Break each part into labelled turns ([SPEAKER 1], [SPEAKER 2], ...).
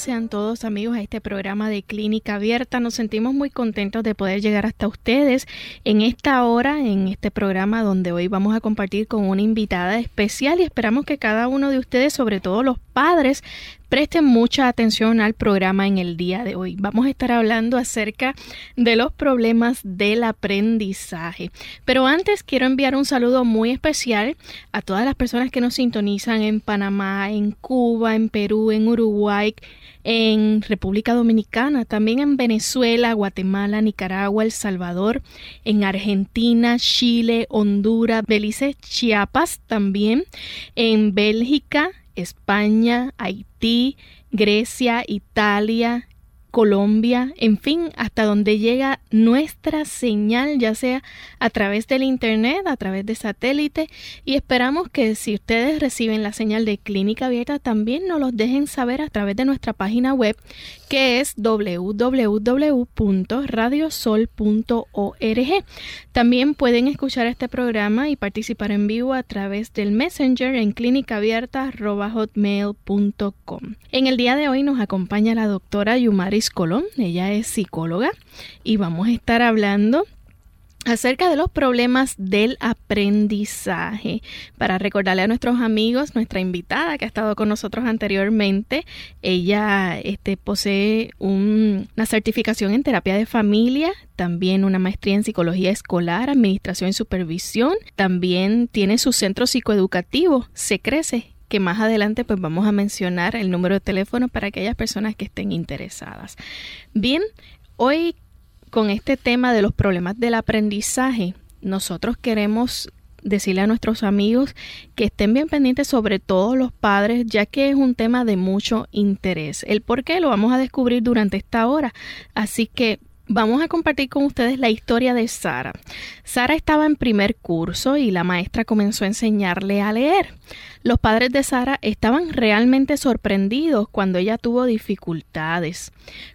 [SPEAKER 1] Sean todos amigos a este programa de Clínica Abierta. Nos sentimos muy contentos de poder llegar hasta ustedes en esta hora, en este programa donde hoy vamos a compartir con una invitada especial y esperamos que cada uno de ustedes, sobre todo los padres, presten mucha atención al programa en el día de hoy. Vamos a estar hablando acerca de los problemas del aprendizaje. Pero antes quiero enviar un saludo muy especial a todas las personas que nos sintonizan en Panamá, en Cuba, en Perú, en Uruguay, en República Dominicana, también en Venezuela, Guatemala, Nicaragua, El Salvador, en Argentina, Chile, Honduras, Belice, Chiapas también, en Bélgica, España, Haití, Grecia, Italia, Colombia, en fin, hasta donde llega nuestra señal, ya sea a través del Internet, a través de satélite, y esperamos que si ustedes reciben la señal de Clínica Abierta, también nos los dejen saber a través de nuestra página web, que es www.radiosol.org. También pueden escuchar este programa y participar en vivo a través del Messenger en clínicaabierta.hotmail.com. En el día de hoy nos acompaña la doctora Yumari Colón, ella es psicóloga y vamos a estar hablando acerca de los problemas del aprendizaje. Para recordarle a nuestros amigos, nuestra invitada que ha estado con nosotros anteriormente, ella este, posee una certificación en terapia de familia, también una maestría en psicología escolar, administración y supervisión, también tiene su centro psicoeducativo, Se Crece, que más adelante pues vamos a mencionar el número de teléfono para aquellas personas que estén interesadas. Bien, hoy con este tema de los problemas del aprendizaje, nosotros queremos decirle a nuestros amigos que estén bien pendientes sobre todo los padres, ya que es un tema de mucho interés. El por qué lo vamos a descubrir durante esta hora. Así que vamos a compartir con ustedes la historia de Sara. Sara estaba en primer curso y la maestra comenzó a enseñarle a leer. Los padres de Sara estaban realmente sorprendidos cuando ella tuvo dificultades.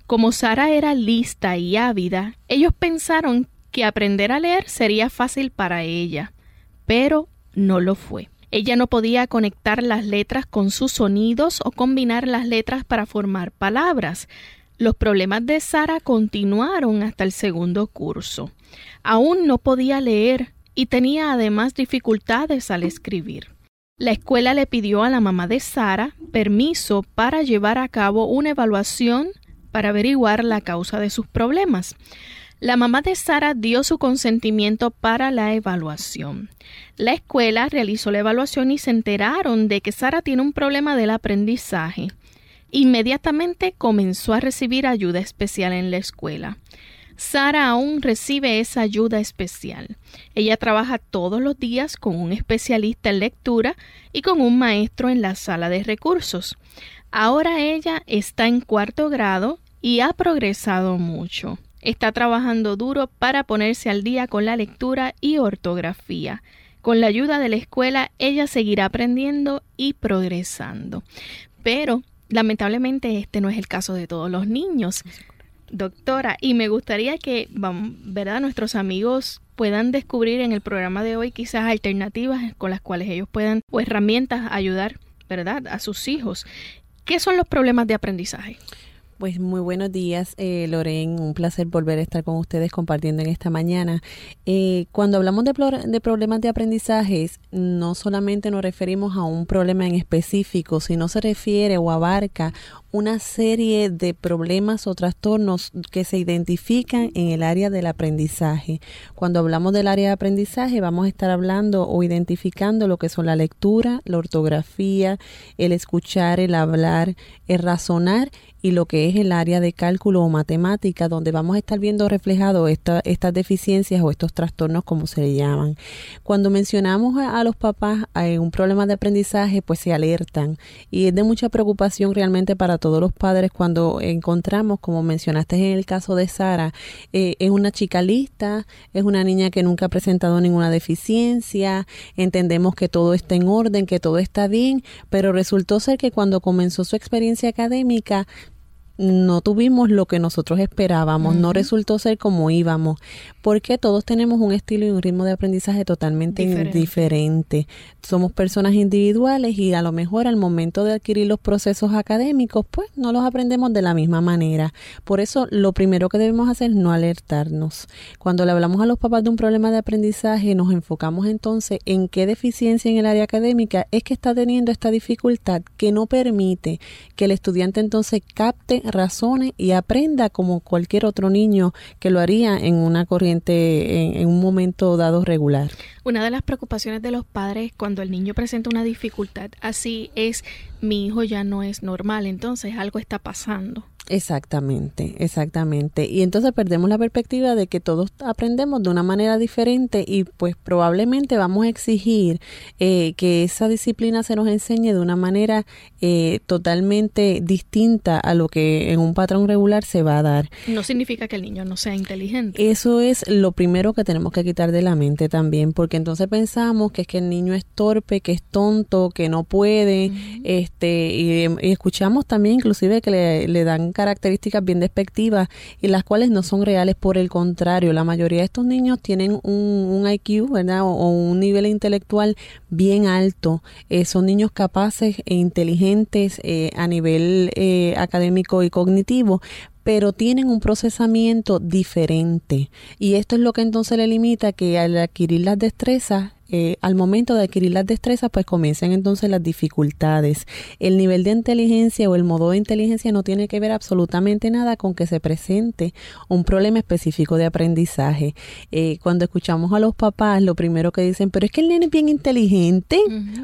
[SPEAKER 1] Como Sara era lista y ávida, ellos pensaron que aprender a leer sería fácil para ella, pero no lo fue. Ella no podía conectar las letras con sus sonidos o combinar las letras para formar palabras. Los problemas de Sara continuaron hasta el segundo curso. Aún no podía leer y tenía además dificultades al escribir. La escuela le pidió a la mamá de Sara permiso para llevar a cabo una evaluación para averiguar la causa de sus problemas. La mamá de Sara dio su consentimiento para la evaluación. La escuela realizó la evaluación y se enteraron de que Sara tiene un problema del aprendizaje. Inmediatamente comenzó a recibir ayuda especial en la escuela. Sara aún recibe esa ayuda especial. Ella trabaja todos los días con un especialista en lectura y con un maestro en la sala de recursos. Ahora ella está en cuarto grado y ha progresado mucho. Está trabajando duro para ponerse al día con la lectura y ortografía. Con la ayuda de la escuela, ella seguirá aprendiendo y progresando. Pero lamentablemente este no es el caso de todos los niños. Doctora, y me gustaría que, ¿verdad? Nuestros amigos puedan descubrir en el programa de hoy quizás alternativas con las cuales ellos puedan o herramientas ayudar, ¿verdad? A sus hijos. ¿Qué son los problemas de aprendizaje?
[SPEAKER 2] Pues muy buenos días, eh. Un placer volver a estar con ustedes compartiendo en esta mañana. Eh, cuando hablamos de, de, problemas de aprendizaje, no solamente nos referimos a un problema en específico, sino se refiere o abarca una serie de problemas o trastornos que se identifican en el área del aprendizaje. Cuando hablamos del área de aprendizaje, vamos a estar hablando o identificando lo que son la lectura, la ortografía, el escuchar, el hablar, el razonar y lo que es el área de cálculo o matemática, donde vamos a estar viendo reflejado estas deficiencias o estos trastornos, como se le llaman. Cuando mencionamos a, los papás hay un problema de aprendizaje, pues se alertan y es de mucha preocupación realmente para todos los padres cuando encontramos, como mencionaste en el caso de Sara, eh, es una chica lista, es una niña que nunca ha presentado ninguna deficiencia, entendemos que todo está en orden, que todo está bien, pero resultó ser que cuando comenzó su experiencia académica, no tuvimos lo que nosotros esperábamos, no resultó ser como íbamos, porque todos tenemos un estilo y un ritmo de aprendizaje totalmente diferente. Somos personas individuales y a lo mejor al momento de adquirir los procesos académicos, pues no los aprendemos de la misma manera. Por eso lo primero que debemos hacer es no alertarnos. Cuando le hablamos a los papás de un problema de aprendizaje, nos enfocamos entonces en qué deficiencia en el área académica es que está teniendo esta dificultad que no permite que el estudiante entonces capte razone y aprenda como cualquier otro niño que lo haría en una corriente, en, un momento dado regular.
[SPEAKER 1] Una de las preocupaciones de los padres cuando el niño presenta una dificultad así es mi hijo ya no es normal, entonces algo está pasando.
[SPEAKER 2] Exactamente, exactamente. Y entonces perdemos la perspectiva de que todos aprendemos de una manera diferente y pues probablemente vamos a exigir eh, que esa disciplina se nos enseñe de una manera eh, totalmente distinta a lo que en un patrón regular se va a dar.
[SPEAKER 1] No significa que el niño no sea inteligente.
[SPEAKER 2] Eso es lo primero que tenemos que quitar de la mente también, porque entonces pensamos que es que el niño es torpe, que es tonto, que no puede, este, y, escuchamos también inclusive que le, dan características bien despectivas y las cuales no son reales. Por el contrario, la mayoría de estos niños tienen un, IQ, ¿verdad? O, un nivel intelectual bien alto. Eh, son niños capaces e inteligentes eh, a nivel eh, académico y cognitivo, pero tienen un procesamiento diferente. Y esto es lo que entonces le limita que al adquirir las destrezas eh, al momento de adquirir las destrezas, pues comienzan entonces las dificultades. El nivel de inteligencia o el modo de inteligencia no tiene que ver absolutamente nada con que se presente un problema específico de aprendizaje. Eh, cuando escuchamos a los papás, lo primero que dicen, pero es que el nene es bien inteligente,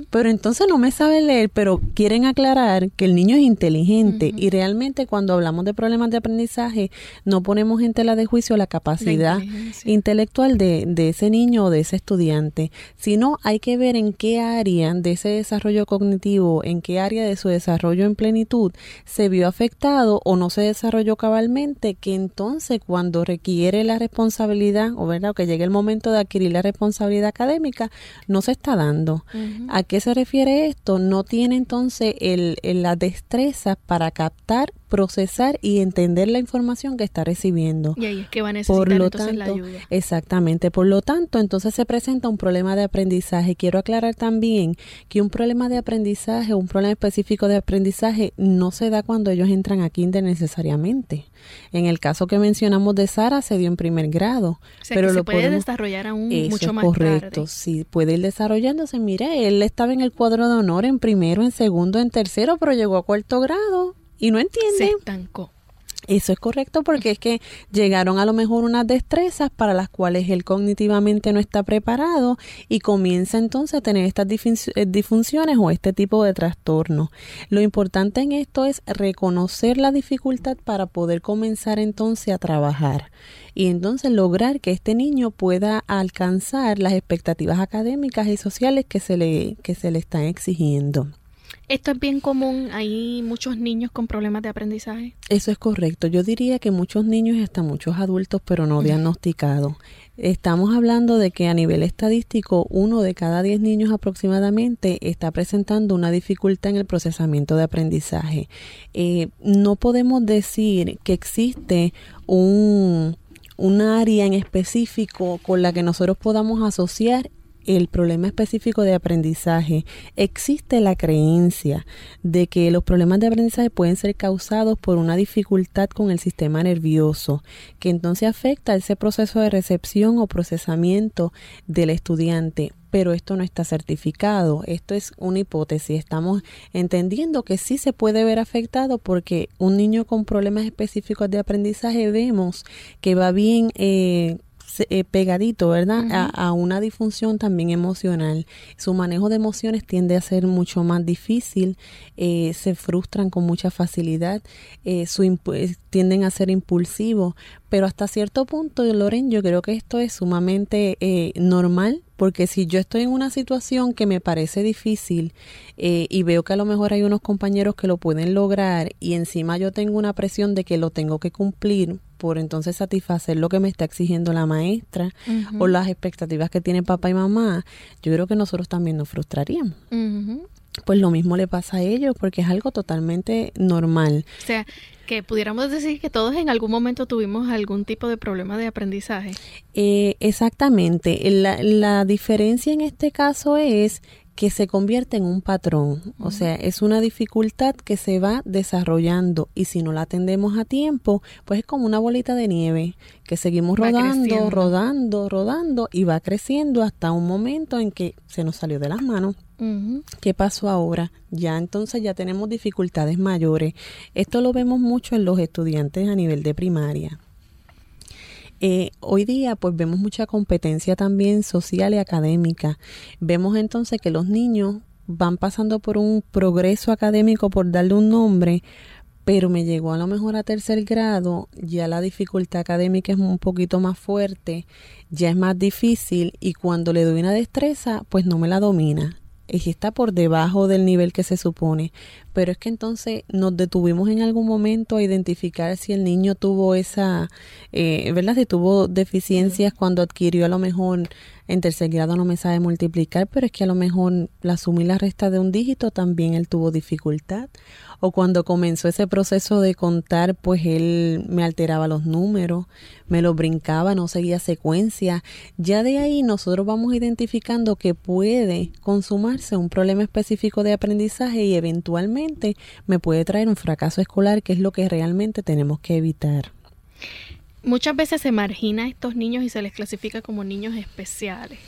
[SPEAKER 2] pero entonces no me sabe leer, pero quieren aclarar que el niño es inteligente. Y realmente cuando hablamos de problemas de aprendizaje no ponemos en tela de juicio la capacidad intelectual de, de ese niño o de ese estudiante sino hay que ver en qué área de ese desarrollo cognitivo, en qué área de su desarrollo en plenitud se vio afectado o no se desarrolló cabalmente, que entonces cuando requiere la responsabilidad o verdad, que llegue el momento de adquirir la responsabilidad académica, no se está dando. ¿A qué se refiere esto? No tiene entonces el, la destreza para captar procesar y entender la información que está recibiendo.
[SPEAKER 1] Y ahí es que va a necesitar entonces la ayuda.
[SPEAKER 2] Exactamente. Por lo tanto, entonces se presenta un problema de aprendizaje. Quiero aclarar también que un problema de aprendizaje, un problema específico de aprendizaje, no se da cuando ellos entran a kinder necesariamente. En el caso que mencionamos de Sara, se dio en primer grado.
[SPEAKER 1] pero lo se puede desarrollar aún mucho más
[SPEAKER 2] correcto, sí, puede ir desarrollándose. Mire, él estaba en el cuadro de honor en primero, en segundo, en tercero, pero llegó a cuarto grado y no entiende.
[SPEAKER 1] Se estancó.
[SPEAKER 2] Eso es correcto porque es que llegaron a lo mejor unas destrezas para las cuales él cognitivamente no está preparado y comienza entonces a tener estas eh, disfunciones o este tipo de trastorno. Lo importante en esto es reconocer la dificultad para poder comenzar entonces a trabajar y entonces lograr que este niño pueda alcanzar las expectativas académicas y sociales que se le, que se le están exigiendo.
[SPEAKER 1] ¿Esto es bien común? ¿Hay muchos niños con problemas de aprendizaje?
[SPEAKER 2] Eso es correcto. Yo diría que muchos niños y hasta muchos adultos, pero no diagnosticados. Estamos hablando de que a nivel estadístico, uno de cada diez niños aproximadamente está presentando una dificultad en el procesamiento de aprendizaje. Eh, no podemos decir que existe un, un área en específico con la que nosotros podamos asociar el problema específico de aprendizaje, existe la creencia de que los problemas de aprendizaje pueden ser causados por una dificultad con el sistema nervioso, que entonces afecta ese proceso de recepción o procesamiento del estudiante pero esto no está certificado. Esto es una hipótesis. Estamos entendiendo que sí se puede ver afectado porque un niño con problemas específicos de aprendizaje vemos que va bien eh, eh, pegadito, ¿verdad? a, una disfunción también emocional. Su manejo de emociones tiende a ser mucho más difícil, eh, se frustran con mucha facilidad, eh, su tienden a ser impulsivos, pero hasta cierto punto, Loren, yo creo que esto es sumamente normal porque si yo estoy en una situación que me parece difícil eh, y veo que a lo mejor hay unos compañeros que lo pueden lograr y encima yo tengo una presión de que lo tengo que cumplir por entonces satisfacer lo que me está exigiendo la maestra o las expectativas que tiene papá y mamá, yo creo que nosotros también nos frustraríamos. Pues lo mismo le pasa a ellos porque es algo totalmente normal.
[SPEAKER 1] O sea, que pudiéramos decir que todos en algún momento tuvimos algún tipo de problema de aprendizaje.
[SPEAKER 2] Eh, exactamente. La, la diferencia en este caso es que se convierte en un patrón, o sea, es una dificultad que se va desarrollando y si no la atendemos a tiempo, pues es como una bolita de nieve que seguimos rodando, rodando, rodando y va creciendo hasta un momento en que se nos salió de las manos. ¿Qué pasó ahora? Ya entonces ya tenemos dificultades mayores. Esto lo vemos mucho en los estudiantes a nivel de primaria. Eh, hoy día pues vemos mucha competencia también social y académica. Vemos entonces que los niños van pasando por un progreso académico, por darle un nombre, pero me llegó a lo mejor a tercer grado, ya la dificultad académica es un poquito más fuerte, ya es más difícil y cuando le doy una destreza, pues no me la domina y está por debajo del nivel que se supone. Pero es que entonces nos detuvimos en algún momento a identificar si el niño tuvo esa, eh, ¿verdad? Si tuvo deficiencias cuando adquirió a lo mejor en tercer grado no me sabe multiplicar, pero es que a lo mejor la suma la resta de un dígito también él tuvo dificultad. O cuando comenzó ese proceso de contar, pues él me alteraba los números, me los brincaba, no seguía secuencia. Ya de ahí nosotros vamos identificando que puede consumarse un problema específico de aprendizaje y eventualmente me puede traer un fracaso escolar, que es lo que realmente tenemos que evitar.
[SPEAKER 1] Muchas veces se margina a estos niños y se les clasifica como niños especiales.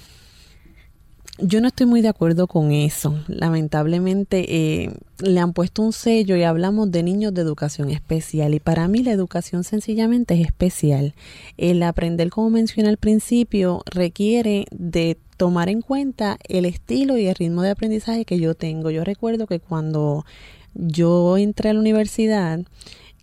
[SPEAKER 2] Yo no estoy muy de acuerdo con eso. Lamentablemente eh, le han puesto un sello y hablamos de niños de educación especial y para mí la educación sencillamente es especial. El aprender, como mencioné al principio, requiere de tomar en cuenta el estilo y el ritmo de aprendizaje que yo tengo. Yo recuerdo que cuando yo entré a la universidad,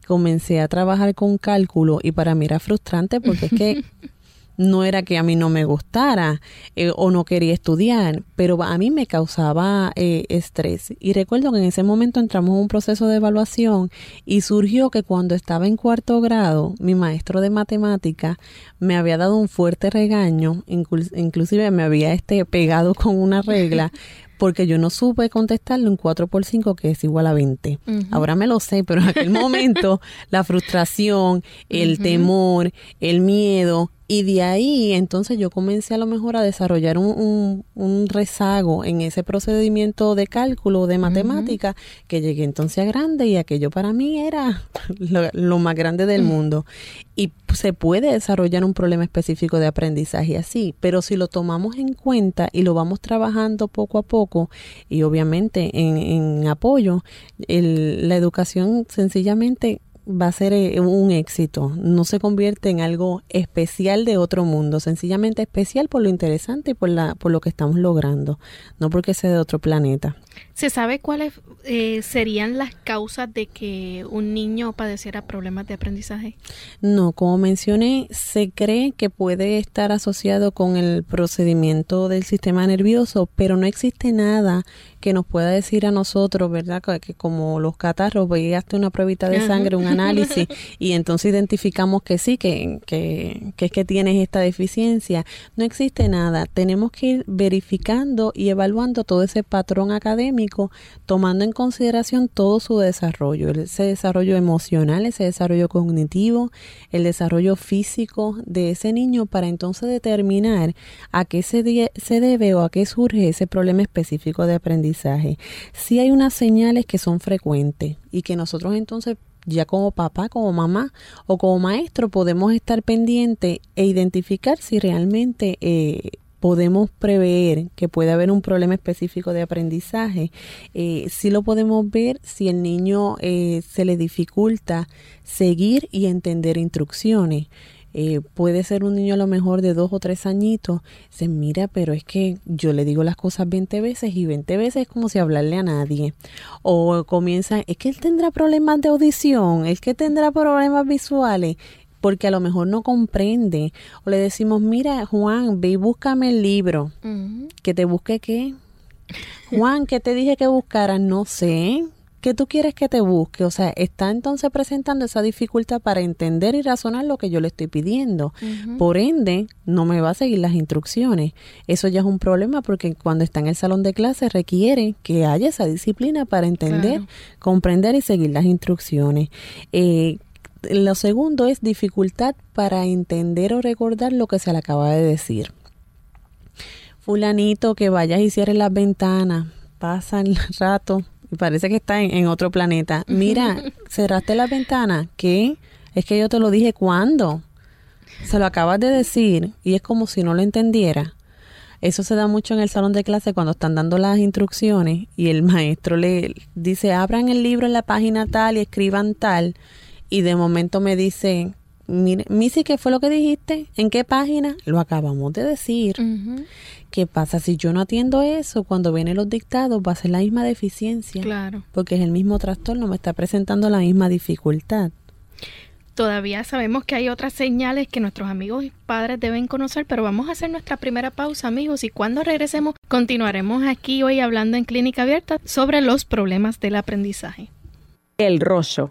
[SPEAKER 2] comencé a trabajar con cálculo y para mí era frustrante porque es que no era que a mí no me gustara eh, o no quería estudiar, pero a mí me causaba eh, estrés. Y recuerdo que en ese momento entramos en un proceso de evaluación y surgió que cuando estaba en cuarto grado, mi maestro de matemática me había dado un fuerte regaño, inclusive me había este pegado con una regla porque yo no supe contestarle un 4 por 5 que es igual a 20. Ahora me lo sé, pero en aquel momento la frustración, el temor, el miedo, y de ahí entonces yo comencé a lo mejor a desarrollar un, un, rezago en ese procedimiento de cálculo, de matemática, que llegué entonces a grande y aquello para mí era lo, más grande del mundo. Y se puede desarrollar un problema específico de aprendizaje así, pero si lo tomamos en cuenta y lo vamos trabajando poco a poco y obviamente en, en apoyo, el, la educación sencillamente va a ser eh, un éxito, no se convierte en algo especial de otro mundo, sencillamente especial por lo interesante y por, la, por lo que estamos logrando, no porque sea de otro planeta.
[SPEAKER 1] ¿Se sabe cuáles eh, serían las causas de que un niño padeciera problemas de aprendizaje?
[SPEAKER 2] No, como mencioné, se cree que puede estar asociado con el procedimiento del sistema nervioso, pero no existe nada que nos pueda decir a nosotros, ¿verdad? Que, como los catarros, veíaste una pruebita de sangre, un análisis y entonces identificamos que sí, que, que, que es que tienes esta deficiencia. No existe nada. Tenemos que ir verificando y evaluando todo ese patrón académico, tomando en consideración todo su desarrollo, ese desarrollo emocional, ese desarrollo cognitivo, el desarrollo físico de ese niño para entonces determinar a qué se, se debe o a qué surge ese problema específico de aprendizaje. Si hay unas señales que son frecuentes y que nosotros entonces ya como papá, como mamá o como maestro podemos estar pendiente e identificar si realmente eh, podemos prever que puede haber un problema específico de aprendizaje, eh, si lo podemos ver si el niño eh, se le dificulta seguir y entender instrucciones. Eh, puede ser un niño a lo mejor de dos o tres añitos, se mira, pero es que yo le digo las cosas 20 veces y 20 veces es como si hablarle a nadie. O comienza, es que él tendrá problemas de audición, es que tendrá problemas visuales porque a lo mejor no comprende. O le decimos, mira, Juan, ve y búscame el libro. ¿Que te busque qué? Juan, ¿qué te dije que buscara? No sé. ¿Qué tú quieres que te busque? O sea, está entonces presentando esa dificultad para entender y razonar lo que yo le estoy pidiendo. Por ende, no me va a seguir las instrucciones. Eso ya es un problema porque cuando está en el salón de clase requiere que haya esa disciplina para entender, comprender y seguir las instrucciones. Eh, lo segundo es dificultad para entender o recordar lo que se le acaba de decir. Fulanito, que vayas y cierres las ventanas, pasa el rato parece que está en, otro planeta. Mira, cerraste la ventana, ¿qué? Es que yo te lo dije cuándo. Se lo acabas de decir y es como si no lo entendiera. Eso se da mucho en el salón de clase cuando están dando las instrucciones y el maestro le dice, abran el libro en la página tal y escriban tal y de momento me dice, mire, Missy, ¿qué fue lo que dijiste? ¿En qué página? Lo acabamos de decir. ¿Qué pasa si yo no atiendo eso? Cuando vienen los dictados va a ser la misma deficiencia.
[SPEAKER 1] Claro.
[SPEAKER 2] Porque es el mismo trastorno, me está presentando la misma dificultad.
[SPEAKER 1] Todavía sabemos que hay otras señales que nuestros amigos y padres deben conocer, pero vamos a hacer nuestra primera pausa, amigos, y cuando regresemos continuaremos aquí hoy hablando en Clínica Abierta sobre los problemas del aprendizaje.
[SPEAKER 3] El rollo.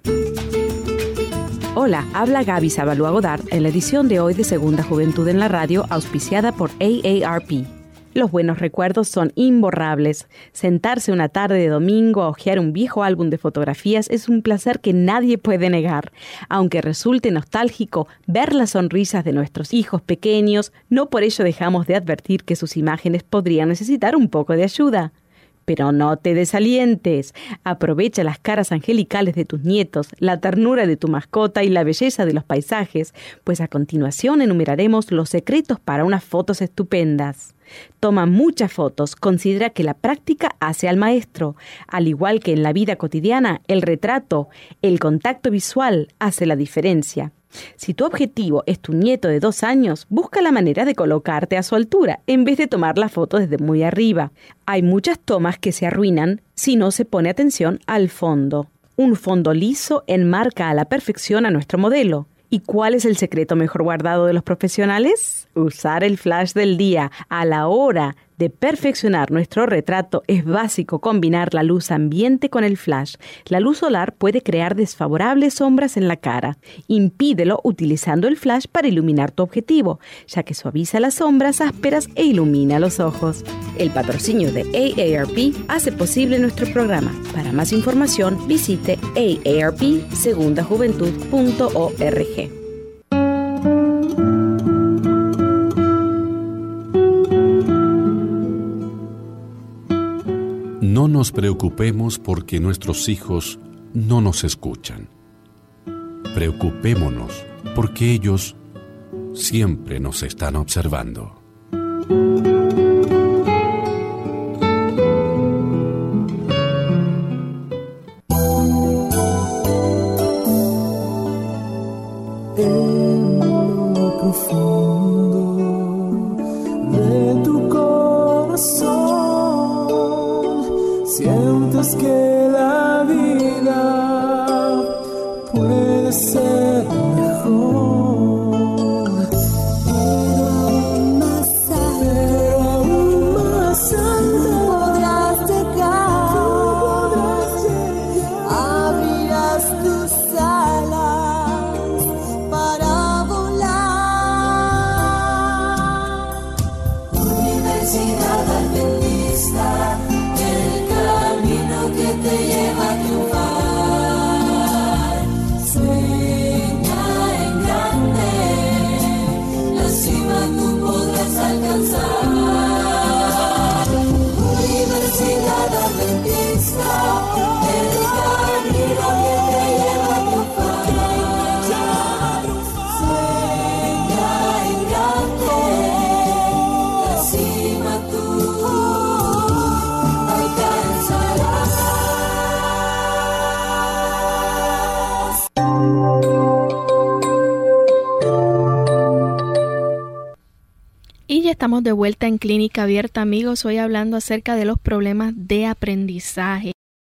[SPEAKER 3] Hola, habla Gaby Sabalua Godard en la edición de hoy de Segunda Juventud en la Radio, auspiciada por AARP. Los buenos recuerdos son imborrables. Sentarse una tarde de domingo a hojear un viejo álbum de fotografías es un placer que nadie puede negar. Aunque resulte nostálgico ver las sonrisas de nuestros hijos pequeños, no por ello dejamos de advertir que sus imágenes podrían necesitar un poco de ayuda. Pero no te desalientes. Aprovecha las caras angelicales de tus nietos, la ternura de tu mascota y la belleza de los paisajes, pues a continuación enumeraremos los secretos para unas fotos estupendas. Toma muchas fotos, considera que la práctica hace al maestro. Al igual que en la vida cotidiana, el retrato, el contacto visual hace la diferencia. Si tu objetivo es tu nieto de dos años, busca la manera de colocarte a su altura en vez de tomar la foto desde muy arriba. Hay muchas tomas que se arruinan si no se pone atención al fondo. Un fondo liso enmarca a la perfección a nuestro modelo. ¿Y cuál es el secreto mejor guardado de los profesionales? Usar el flash del día a la hora de perfeccionar nuestro retrato es básico combinar la luz ambiente con el flash. La luz solar puede crear desfavorables sombras en la cara. Impídelo utilizando el flash para iluminar tu objetivo, ya que suaviza las sombras ásperas e ilumina los ojos. El patrocinio de AARP hace posible nuestro programa. Para más información, visite aarpsegundajuventud.org.
[SPEAKER 4] nos preocupemos porque nuestros hijos no nos escuchan. Preocupémonos porque ellos siempre nos están observando.
[SPEAKER 1] Abierta, amigos. Hoy hablando acerca de los problemas de aprendizaje.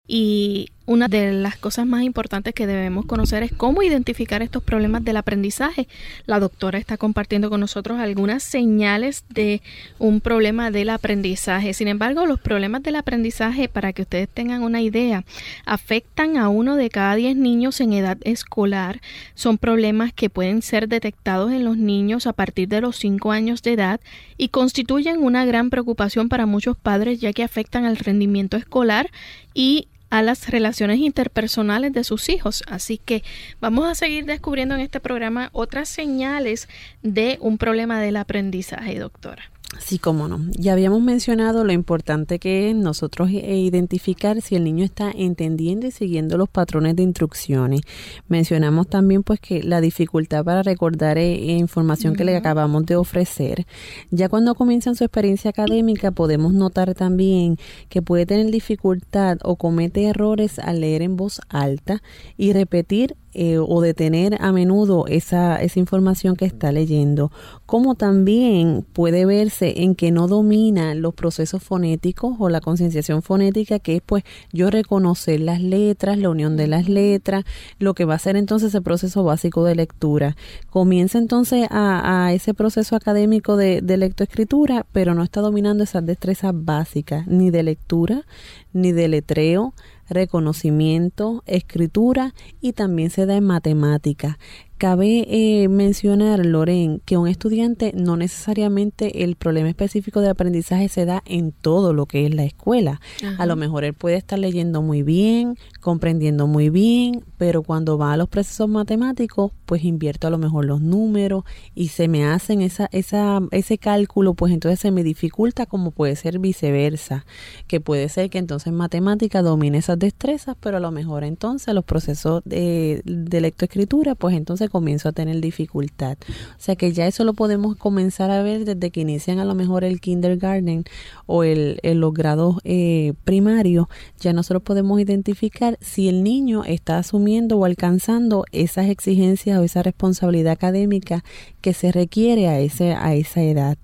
[SPEAKER 1] Y una de las cosas más importantes que debemos conocer es cómo identificar estos problemas del aprendizaje. La doctora está compartiendo con nosotros algunas señales de un problema del aprendizaje. Sin embargo, los problemas del aprendizaje, para que ustedes tengan una idea, afectan a uno de cada diez niños en edad escolar. Son problemas que pueden ser detectados en los niños a partir de los cinco años de edad y constituyen una gran preocupación para muchos padres ya que afectan al rendimiento escolar y a las relaciones interpersonales de sus hijos. Así que vamos a seguir descubriendo en este programa otras señales de un problema del aprendizaje, doctora.
[SPEAKER 2] Sí, cómo no. Ya habíamos mencionado lo importante que es nosotros eh, identificar si el niño está entendiendo y siguiendo los patrones de instrucciones. Mencionamos también pues que la dificultad para recordar eh, información que le acabamos de ofrecer. Ya cuando comienzan su experiencia académica podemos notar también que puede tener dificultad o comete errores al leer en voz alta y repetir eh, o detener a menudo esa, esa información que está leyendo, como también puede verse en que no domina los procesos fonéticos o la concienciación fonética, que es pues yo reconocer las letras, la unión de las letras, lo que va a ser entonces el proceso básico de lectura. Comienza entonces a, a ese proceso académico de, de lectoescritura, pero no está dominando esas destrezas básicas, ni de lectura, ni de letreo, reconocimiento, escritura y también se da en matemática. Cabe eh, mencionar, Loren, que un estudiante no necesariamente el problema específico de aprendizaje se da en todo lo que es la escuela. A lo mejor él puede estar leyendo muy bien, comprendiendo muy bien, pero cuando va a los procesos matemáticos, pues invierto a lo mejor los números y se me hacen esa, esa, ese cálculo, pues entonces se me dificulta como puede ser viceversa, que puede ser que entonces en matemática domine esas destrezas, pero a lo mejor entonces los procesos de, de lectoescritura, pues entonces comienzo a tener dificultad. O sea que ya eso lo podemos comenzar a ver desde que inician a lo mejor el kindergarten o el, los grados eh, primarios, ya nosotros podemos identificar si el niño está asumiendo o alcanzando esas exigencias o esa responsabilidad académica que se requiere a, ese, a esa edad.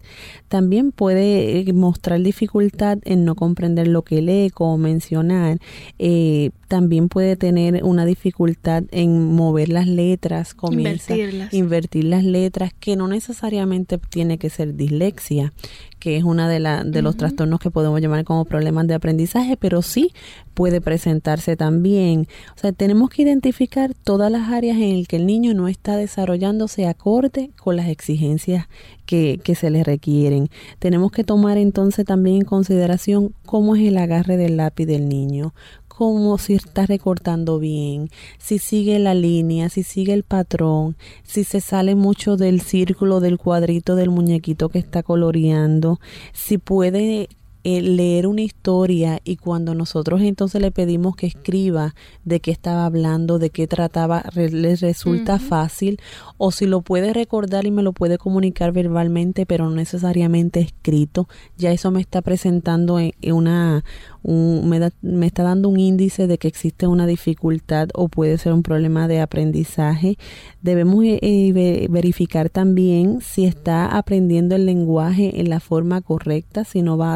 [SPEAKER 2] También puede eh, mostrar dificultad en no comprender lo que lee, como mencionar. Eh, también puede tener una dificultad en mover las letras, comienza invertir las letras, que no necesariamente tiene que ser dislexia, que es una de, la, de los trastornos que podemos llamar como problemas de aprendizaje, pero sí puede presentarse también. O sea, tenemos que identificar todas las áreas en las que el niño no está desarrollándose acorde con las exigencias que, que se le requieren. Tenemos que tomar entonces también en consideración cómo es el agarre del lápiz del niño, como si está recortando bien, si sigue la línea, si sigue el patrón, si se sale mucho del círculo, del cuadrito del muñequito que está coloreando, si puede eh, leer una historia y cuando nosotros entonces le pedimos que escriba de qué estaba hablando, de qué trataba, le resulta fácil o si lo puede recordar y me lo puede comunicar verbalmente pero no necesariamente escrito, ya eso me está presentando en una, me, está dando un índice de que existe una dificultad o puede ser un problema de aprendizaje. Debemos eh, eh, verificar también si está aprendiendo el lenguaje en la forma correcta, si no va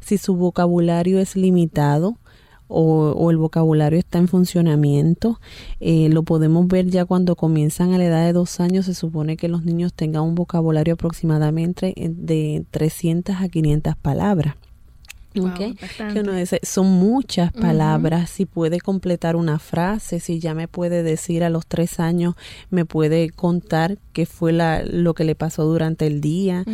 [SPEAKER 2] si su vocabulario es limitado. O, el vocabulario está en funcionamiento. Eh, lo podemos ver ya cuando comienzan a la edad de dos años. Se supone que los niños tengan un vocabulario aproximadamente de 300 a 500 palabras que uno dice, son muchas palabras, si puede completar una frase, si ya me puede decir a los tres años, me puede contar qué fue la, lo que le pasó durante el día,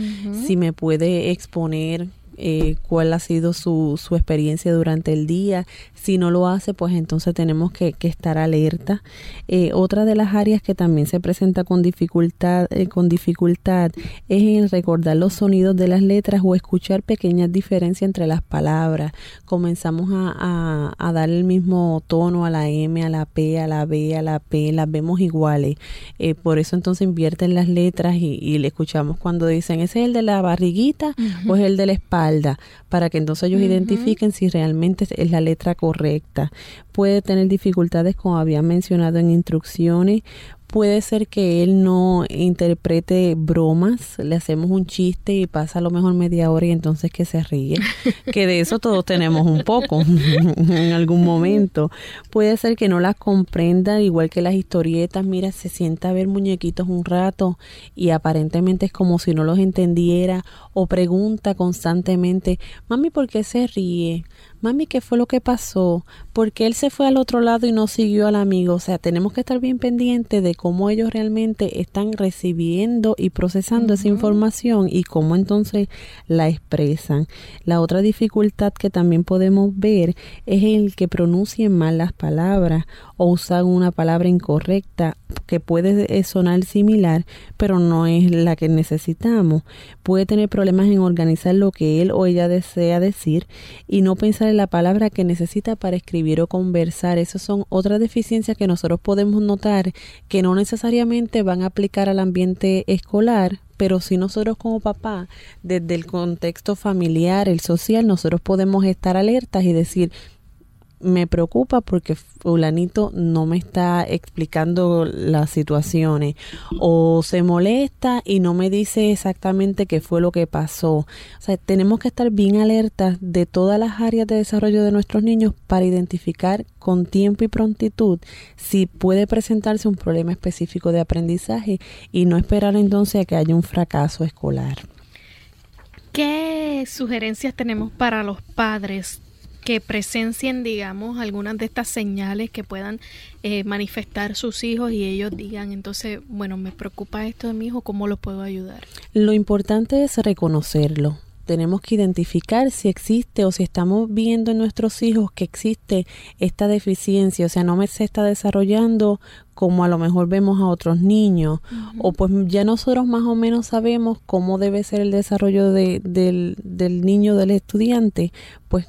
[SPEAKER 2] si me puede exponer eh, cuál ha sido su, su experiencia durante el día. Si no lo hace, pues entonces tenemos que, estar alerta. Eh, otra de las áreas que también se presenta con dificultad, eh, con dificultad es en recordar los sonidos de las letras o escuchar pequeñas diferencias entre las palabras. Comenzamos a, a, dar el mismo tono a la M, a la P, a la B, a la P, las vemos iguales. por eso entonces invierten las letras y, le escuchamos cuando dicen, ¿ese es el de la barriguita o es el de la espalda? Para que entonces ellos identifiquen si realmente es la letra correcta. Puede tener dificultades, como había mencionado en instrucciones, puede ser que él no interprete bromas, le hacemos un chiste y pasa a lo mejor media hora y entonces que se ríe, que de eso todos tenemos un poco en algún momento. Puede ser que no las comprenda, igual que las historietas, mira, se sienta a ver muñequitos un rato y aparentemente es como si no los entendiera o pregunta constantemente, mami, ¿por qué se ríe? Mami, ¿qué fue lo que pasó? Porque él se fue al otro lado y no siguió al amigo. O sea, tenemos que estar bien pendientes de cómo ellos realmente están recibiendo y procesando esa información y cómo entonces la expresan. La otra dificultad que también podemos ver es el que pronuncien mal las palabras o usan una palabra incorrecta que puede sonar similar, pero no es la que necesitamos. Puede tener problemas en organizar lo que él o ella desea decir y no pensar la palabra que necesita para escribir o conversar. Esas son otras deficiencias que nosotros podemos notar que no necesariamente van a aplicar al ambiente escolar, pero si nosotros como papá, desde el contexto familiar, el social, nosotros podemos estar alertas y decir, me preocupa porque fulanito no me está explicando las situaciones o se molesta y no me dice exactamente qué fue lo que pasó. O sea, tenemos que estar bien alertas de todas las áreas de desarrollo de nuestros niños para identificar con tiempo y prontitud si puede presentarse un problema específico de aprendizaje y no esperar entonces a que haya un fracaso escolar.
[SPEAKER 1] ¿Qué sugerencias tenemos para los padres que presencien, digamos, algunas de estas señales que puedan eh, manifestar sus hijos y ellos digan, entonces, bueno, me preocupa esto de mi hijo, ¿cómo lo puedo ayudar?
[SPEAKER 2] Lo importante es reconocerlo. Tenemos que identificar si existe o si estamos viendo en nuestros hijos que existe esta deficiencia, o sea, no me se está desarrollando como a lo mejor vemos a otros niños, o pues ya nosotros más o menos sabemos cómo debe ser el desarrollo de, del, del niño, del estudiante, pues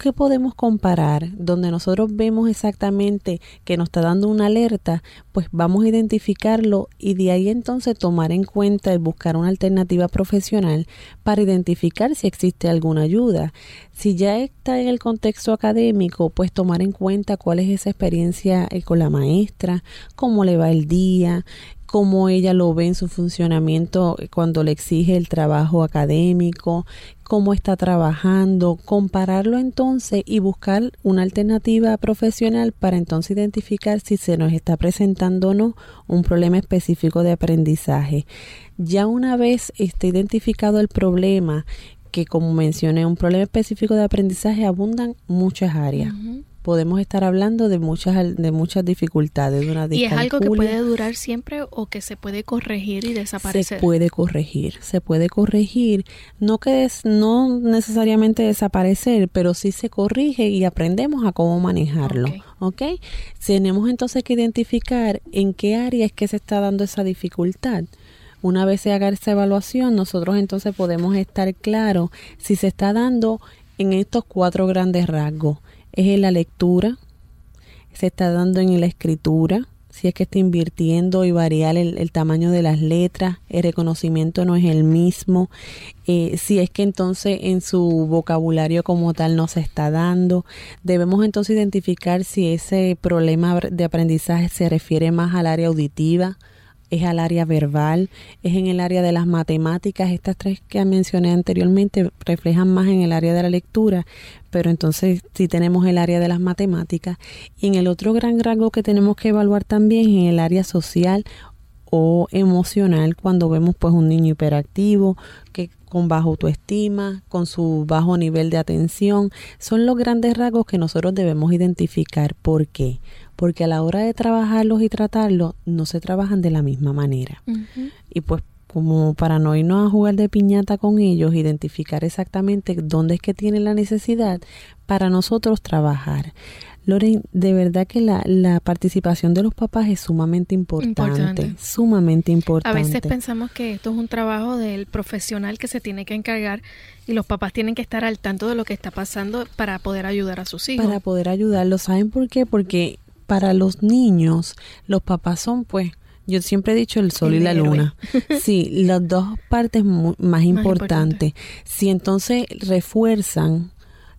[SPEAKER 2] ¿qué podemos comparar? Donde nosotros vemos exactamente que nos está dando una alerta, pues vamos a identificarlo y de ahí entonces tomar en cuenta y buscar una alternativa profesional para identificar si existe alguna ayuda. Si ya está en el contexto académico, pues tomar en cuenta cuál es esa experiencia eh, con la maestra, cómo le va el día, cómo ella lo ve en su funcionamiento cuando le exige el trabajo académico, cómo está trabajando, compararlo entonces y buscar una alternativa profesional para entonces identificar si se nos está presentando o no un problema específico de aprendizaje. Ya una vez esté identificado el problema, que como mencioné, un problema específico de aprendizaje abundan muchas áreas podemos estar hablando de muchas de muchas dificultades de una
[SPEAKER 1] y es algo que puede durar siempre o que se puede corregir y desaparecer
[SPEAKER 2] se puede corregir se puede corregir. No que es, no necesariamente desaparecer pero sí se corrige y aprendemos a cómo manejarlo ¿ok? tenemos entonces que identificar en qué área es que se está dando esa dificultad. Una vez se haga esa evaluación, nosotros entonces podemos estar claros si se está dando en estos cuatro grandes rasgos es en la lectura, se está dando en la escritura, si es que está invirtiendo y variar el, tamaño de las letras, el reconocimiento no es el mismo, eh, si es que entonces en su vocabulario como tal no se está dando, debemos entonces identificar si ese problema de aprendizaje se refiere más al área auditiva, es al área verbal, es en el área de las matemáticas. Estas tres que mencioné anteriormente reflejan más en el área de la lectura, pero entonces sí tenemos el área de las matemáticas. Y en el otro gran rango que tenemos que evaluar también en el área social o emocional cuando vemos pues un niño hiperactivo que con bajo autoestima, con su bajo nivel de atención, son los grandes rasgos que nosotros debemos identificar. ¿Por qué? Porque a la hora de trabajarlos y tratarlos no se trabajan de la misma manera. Y pues como para no irnos a jugar de piñata con ellos, identificar exactamente dónde es que tienen la necesidad para nosotros trabajar. Loren, de verdad que la, la participación de los papás es sumamente importante, sumamente importante.
[SPEAKER 1] A veces pensamos que esto es un trabajo del profesional que se tiene que encargar y los papás tienen que estar al tanto de lo que está pasando para poder ayudar a sus hijos.
[SPEAKER 2] Para poder ayudarlos, ¿saben por qué? Porque para los niños los papás son pues yo siempre he dicho el sol y la luna. Sí, las dos partes más, importantes. Si entonces refuerzan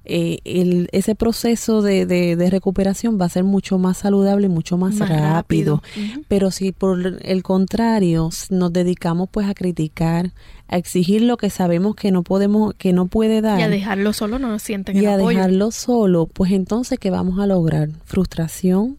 [SPEAKER 2] eh, el, ese proceso de, de, recuperación va a ser mucho más saludable, mucho más, rápido. Pero si por el contrario nos dedicamos pues a criticar, a exigir lo que sabemos que no podemos, que no puede dar.
[SPEAKER 1] Y a dejarlo solo, no nos sienten
[SPEAKER 2] Y a dejarlo solo, pues entonces, ¿qué vamos a lograr? Frustración,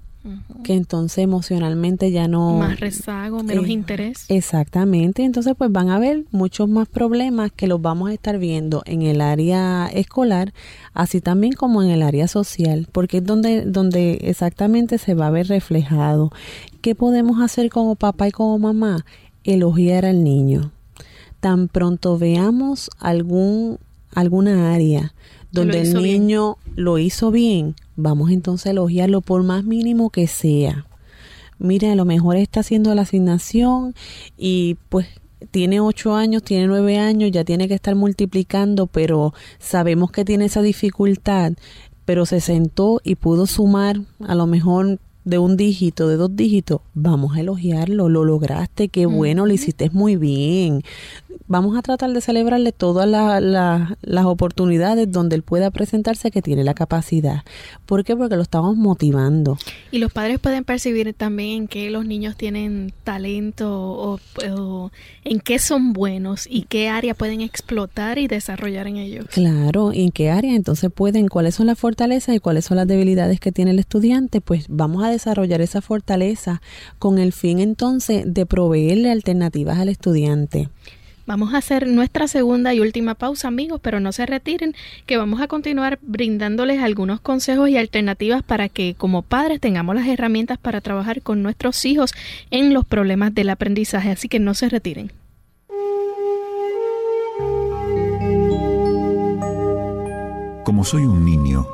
[SPEAKER 2] que entonces emocionalmente ya no...
[SPEAKER 1] Más rezago, menos eh, interés.
[SPEAKER 2] Exactamente, entonces pues van a haber muchos más problemas que los vamos a estar viendo en el área escolar, así también como en el área social, porque es donde, donde exactamente se va a ver reflejado. ¿Qué podemos hacer como papá y como mamá? Elogiar al niño. Tan pronto veamos algún, alguna área donde el niño lo hizo bien, vamos entonces a elogiarlo por más mínimo que sea. Mire, a lo mejor está haciendo la asignación y pues tiene ocho años, tiene nueve años, ya tiene que estar multiplicando, pero sabemos que tiene esa dificultad, pero se sentó y pudo sumar a lo mejor de un dígito, de dos dígitos, vamos a elogiarlo, lo lograste, qué bueno, lo hiciste muy bien. Vamos a tratar de celebrarle todas las oportunidades donde él pueda presentarse que tiene la capacidad. ¿Por qué? Porque lo estamos motivando.
[SPEAKER 1] Y los padres pueden percibir también en qué los niños tienen talento o, o en qué son buenos y qué área pueden explotar y desarrollar en ellos.
[SPEAKER 2] Claro, y en qué área entonces pueden, cuáles son las fortalezas y cuáles son las debilidades que tiene el estudiante, pues vamos a desarrollar esa fortaleza con el fin entonces de proveerle alternativas al estudiante.
[SPEAKER 1] Vamos a hacer nuestra segunda y última pausa, amigos, pero no se retiren, que vamos a continuar brindándoles algunos consejos y alternativas para que como padres tengamos las herramientas para trabajar con nuestros hijos en los problemas del aprendizaje, así que no se retiren.
[SPEAKER 5] Como soy un niño,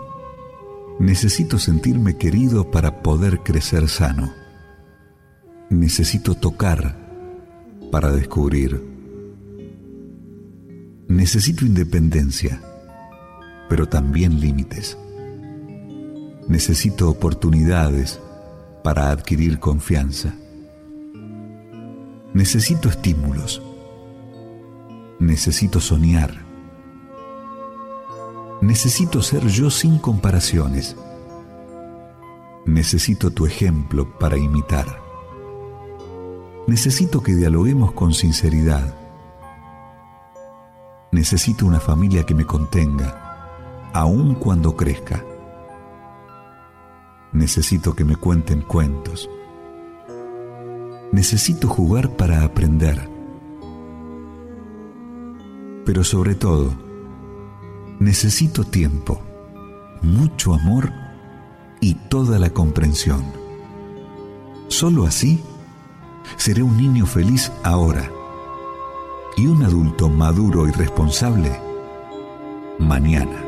[SPEAKER 5] Necesito sentirme querido para poder crecer sano. Necesito tocar para descubrir. Necesito independencia, pero también límites. Necesito oportunidades para adquirir confianza. Necesito estímulos. Necesito soñar Necesito ser yo sin comparaciones. Necesito tu ejemplo para imitar. Necesito que dialoguemos con sinceridad. Necesito una familia que me contenga, aun cuando crezca. Necesito que me cuenten cuentos. Necesito jugar para aprender. Pero sobre todo, necesito tiempo, mucho amor y toda la comprensión. Solo así seré un niño feliz ahora y un adulto maduro y responsable mañana.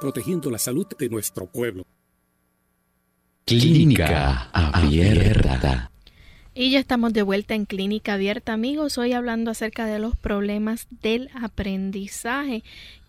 [SPEAKER 6] protegiendo la salud de nuestro pueblo.
[SPEAKER 7] Clínica Abierta.
[SPEAKER 1] Y ya estamos de vuelta en Clínica Abierta, amigos. Hoy hablando acerca de los problemas del aprendizaje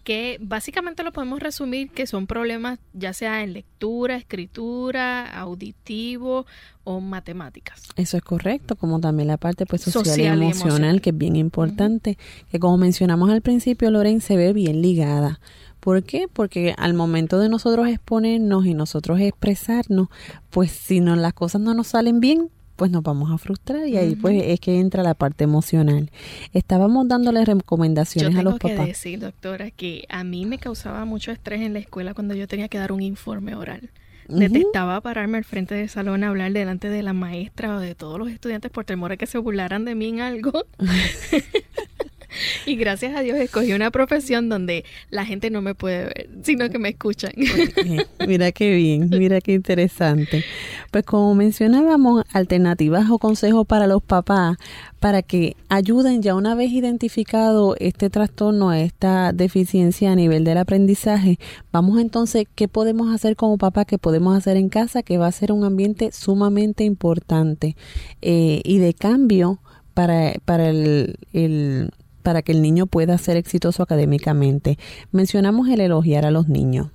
[SPEAKER 1] que básicamente lo podemos resumir que son problemas ya sea en lectura, escritura, auditivo o matemáticas.
[SPEAKER 2] Eso es correcto, como también la parte pues social, y, emocional, que es bien importante, que como mencionamos al principio, Loren se ve bien ligada ¿Por qué? Porque al momento de nosotros exponernos y nosotros expresarnos, pues si no, las cosas no nos salen bien, pues nos vamos a frustrar y ahí pues es que entra la parte emocional. Estábamos dándole recomendaciones a los papás.
[SPEAKER 1] Que decir, doctora, que a mí me causaba mucho estrés en la escuela cuando yo tenía que dar un informe oral. Detestaba pararme al frente del salón a hablar delante de la maestra o de todos los estudiantes por temor a que se burlaran de mí en algo. y gracias a Dios escogí una profesión donde la gente no me puede ver, sino que me escuchan.
[SPEAKER 2] mira qué bien, mira qué interesante. Pues como mencionábamos, alternativas o consejos para los papás para que ayuden ya una vez identificado este trastorno, esta deficiencia a nivel del aprendizaje, vamos entonces, ¿qué podemos hacer como papá? ¿Qué podemos hacer en casa? Que va a ser un ambiente sumamente importante eh, y de cambio para, para el, el para que el niño pueda ser exitoso académicamente. Mencionamos el elogiar a los niños.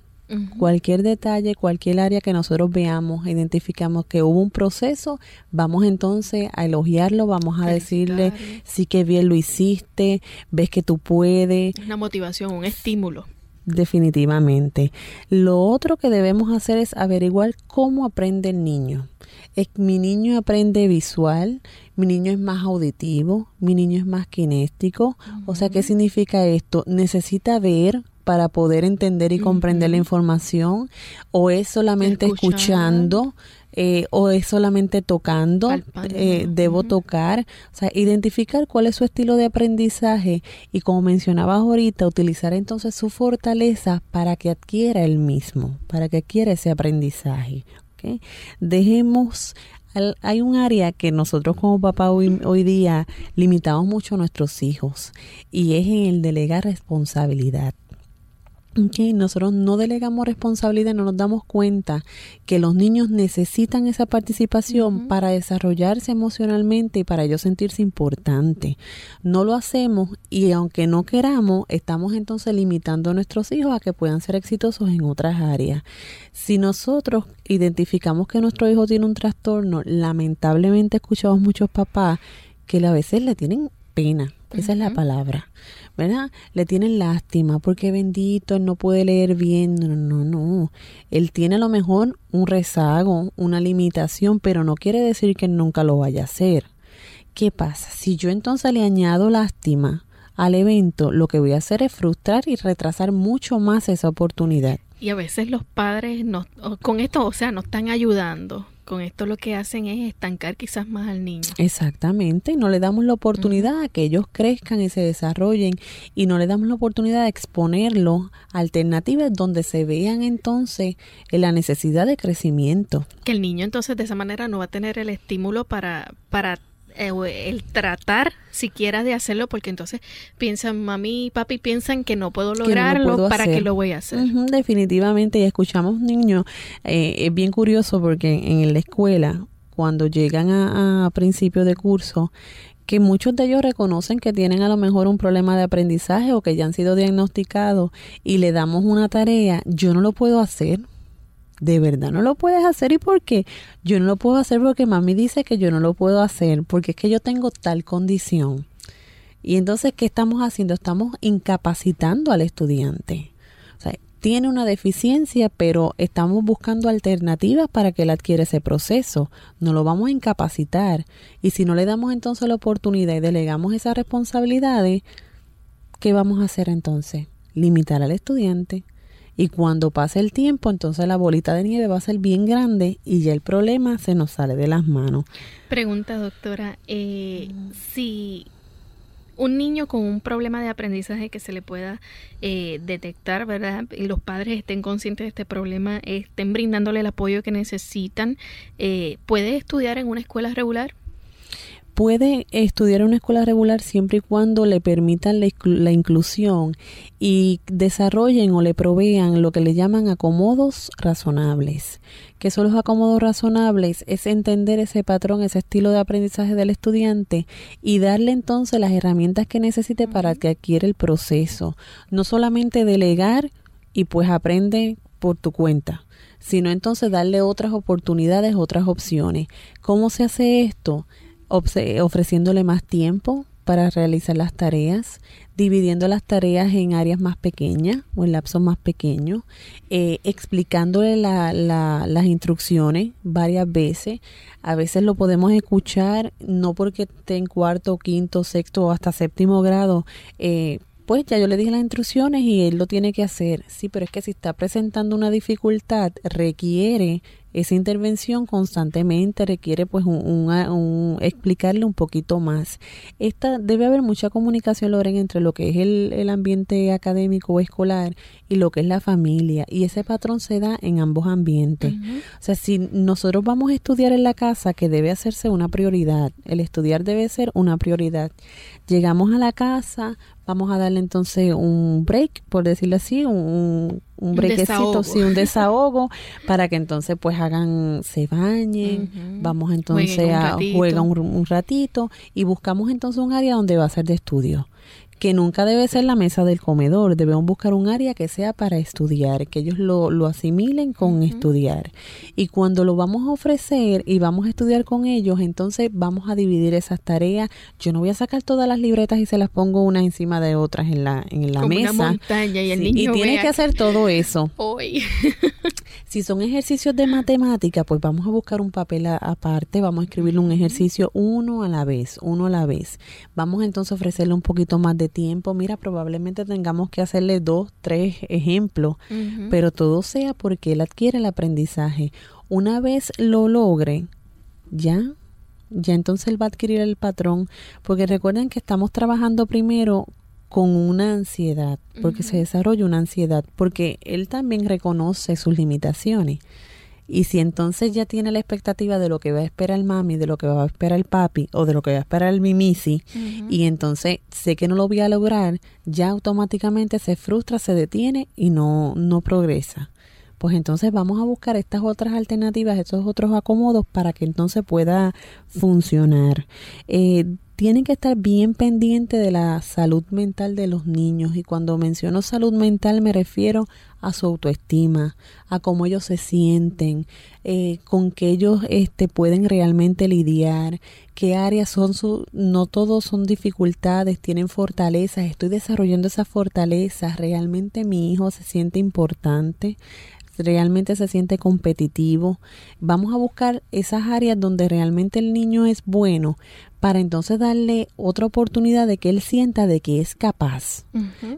[SPEAKER 2] Cualquier detalle, cualquier área que nosotros veamos, identificamos que hubo un proceso, vamos entonces a elogiarlo, vamos a decirle, sí que bien lo hiciste, ves que tú puedes.
[SPEAKER 1] Una motivación, un estímulo.
[SPEAKER 2] Definitivamente. Lo otro que debemos hacer es averiguar cómo aprende el niño. Es, mi niño aprende visual, mi niño es más auditivo, mi niño es más kinéstico. O sea, ¿qué significa esto? Necesita ver para poder entender y comprender la información o es solamente escuchando eh, o es solamente tocando, eh, debo tocar, o sea, identificar cuál es su estilo de aprendizaje y como mencionabas ahorita, utilizar entonces su fortaleza para que adquiera el mismo, para que adquiera ese aprendizaje. Dejemos hay un área que nosotros como papá hoy, hoy, día limitamos mucho a nuestros hijos y es en el delegar responsabilidad. Okay, nosotros no delegamos responsabilidad, no nos damos cuenta que los niños necesitan esa participación para desarrollarse emocionalmente y para ellos sentirse importante. No lo hacemos y aunque no queramos, estamos entonces limitando a nuestros hijos a que puedan ser exitosos en otras áreas. Si nosotros identificamos que nuestro hijo tiene un trastorno, lamentablemente escuchamos muchos papás que a veces le tienen pena, esa es la palabra ¿verdad? Le tienen lástima porque bendito, él no puede leer bien. No, no, no. Él tiene a lo mejor un rezago, una limitación, pero no quiere decir que nunca lo vaya a hacer. ¿Qué pasa? Si yo entonces le añado lástima al evento, lo que voy a hacer es frustrar y retrasar mucho más esa oportunidad.
[SPEAKER 1] Y a veces los padres no, con esto, o sea, no están ayudando con esto lo que hacen es estancar quizás más al niño.
[SPEAKER 2] Exactamente, y no le damos la oportunidad a que ellos crezcan y se desarrollen y no le damos la oportunidad de exponerlo a alternativas donde se vean entonces la necesidad de crecimiento.
[SPEAKER 1] Que el niño entonces de esa manera no va a tener el estímulo para, para eh, el tratar siquiera de hacerlo porque entonces piensan mami y papi piensan que no puedo lograrlo para que lo voy a hacer
[SPEAKER 2] definitivamente y escuchamos niños eh, es bien curioso porque en la escuela cuando llegan a, a principio de curso que muchos de ellos reconocen que tienen a lo mejor un problema de aprendizaje o que ya han sido diagnosticados y le damos una tarea, yo no lo puedo hacer de verdad no lo puedes hacer y por qué yo no lo puedo hacer porque mami dice que yo no lo puedo hacer porque es que yo tengo tal condición. Y entonces qué estamos haciendo estamos incapacitando al estudiante. O sea tiene una deficiencia pero estamos buscando alternativas para que él adquiera ese proceso. No lo vamos a incapacitar. Y si no le damos entonces la oportunidad y delegamos esas responsabilidades qué vamos a hacer entonces limitar al estudiante y cuando pase el tiempo, entonces la bolita de nieve va a ser bien grande y ya el problema se nos sale de las manos.
[SPEAKER 1] Pregunta, doctora, eh, si un niño con un problema de aprendizaje que se le pueda eh, detectar, ¿verdad? Y los padres estén conscientes de este problema, estén brindándole el apoyo que necesitan, eh, ¿puede estudiar en una escuela regular?
[SPEAKER 2] Puede estudiar en una escuela regular siempre y cuando le permitan la, inclusión y desarrollen o le provean lo que le llaman acomodos razonables. ¿Qué son los acomodos razonables? Es entender ese patrón, ese estilo de aprendizaje del estudiante y darle entonces las herramientas que necesite para que adquiera el proceso. No solamente delegar y pues aprende por tu cuenta, sino entonces darle otras oportunidades, otras opciones. ¿Cómo se hace esto? Ofreciéndole más tiempo para realizar las tareas, dividiendo las tareas en áreas más pequeñas o en lapsos más pequeños, eh, explicándole las instrucciones varias veces. A veces lo podemos escuchar, no porque esté en cuarto, quinto, sexto o hasta séptimo grado, eh, pues ya yo le dije las instrucciones y él lo tiene que hacer. Sí, pero es que si está presentando una dificultad, requiere esa intervención constantemente requiere pues un, explicarle un poquito más. Esta debe haber mucha comunicación, Loren, entre lo que es el, el, ambiente académico o escolar y lo que es la familia. Y ese patrón se da en ambos ambientes. O sea, si nosotros vamos a estudiar en la casa, que debe hacerse una prioridad. El estudiar debe ser una prioridad. Llegamos a la casa, vamos a darle entonces un break, por decirlo así, un, un brequecito, sí, un desahogo, para que entonces pues hagan, se bañen, vamos entonces a juegan un, un, ratito y buscamos entonces un área donde va a ser de estudio que nunca debe ser la mesa del comedor, debemos buscar un área que sea para estudiar, que ellos lo, lo asimilen con estudiar. Y cuando lo vamos a ofrecer y vamos a estudiar con ellos, entonces vamos a dividir esas tareas. Yo no voy a sacar todas las libretas y se las pongo unas encima de otras en la, en la mesa.
[SPEAKER 1] Una montaña y el niño
[SPEAKER 2] y tiene que hacer todo eso.
[SPEAKER 1] Hoy.
[SPEAKER 2] si son ejercicios de matemática, pues vamos a buscar un papel aparte, vamos a escribirle un ejercicio uno a la vez, uno a la vez. Vamos entonces a ofrecerle un poquito más de tiempo, mira, probablemente tengamos que hacerle dos, tres ejemplos, pero todo sea porque él adquiere el aprendizaje. Una vez lo logre, ya, ya entonces él va a adquirir el patrón, porque recuerden que estamos trabajando primero con una ansiedad, porque se desarrolla una ansiedad, porque él también reconoce sus limitaciones. Y si entonces ya tiene la expectativa de lo que va a esperar el mami, de lo que va a esperar el papi o de lo que va a esperar el mimisi, y entonces sé que no lo voy a lograr, ya automáticamente se frustra, se detiene y no, no progresa. Pues entonces vamos a buscar estas otras alternativas, estos otros acomodos para que entonces pueda funcionar. Eh, tienen que estar bien pendientes de la salud mental de los niños. Y cuando menciono salud mental me refiero a su autoestima, a cómo ellos se sienten, eh, con qué ellos este, pueden realmente lidiar, qué áreas son su, no todos son dificultades, tienen fortalezas, estoy desarrollando esas fortalezas, realmente mi hijo se siente importante, realmente se siente competitivo. Vamos a buscar esas áreas donde realmente el niño es bueno para entonces darle otra oportunidad de que él sienta de que es capaz,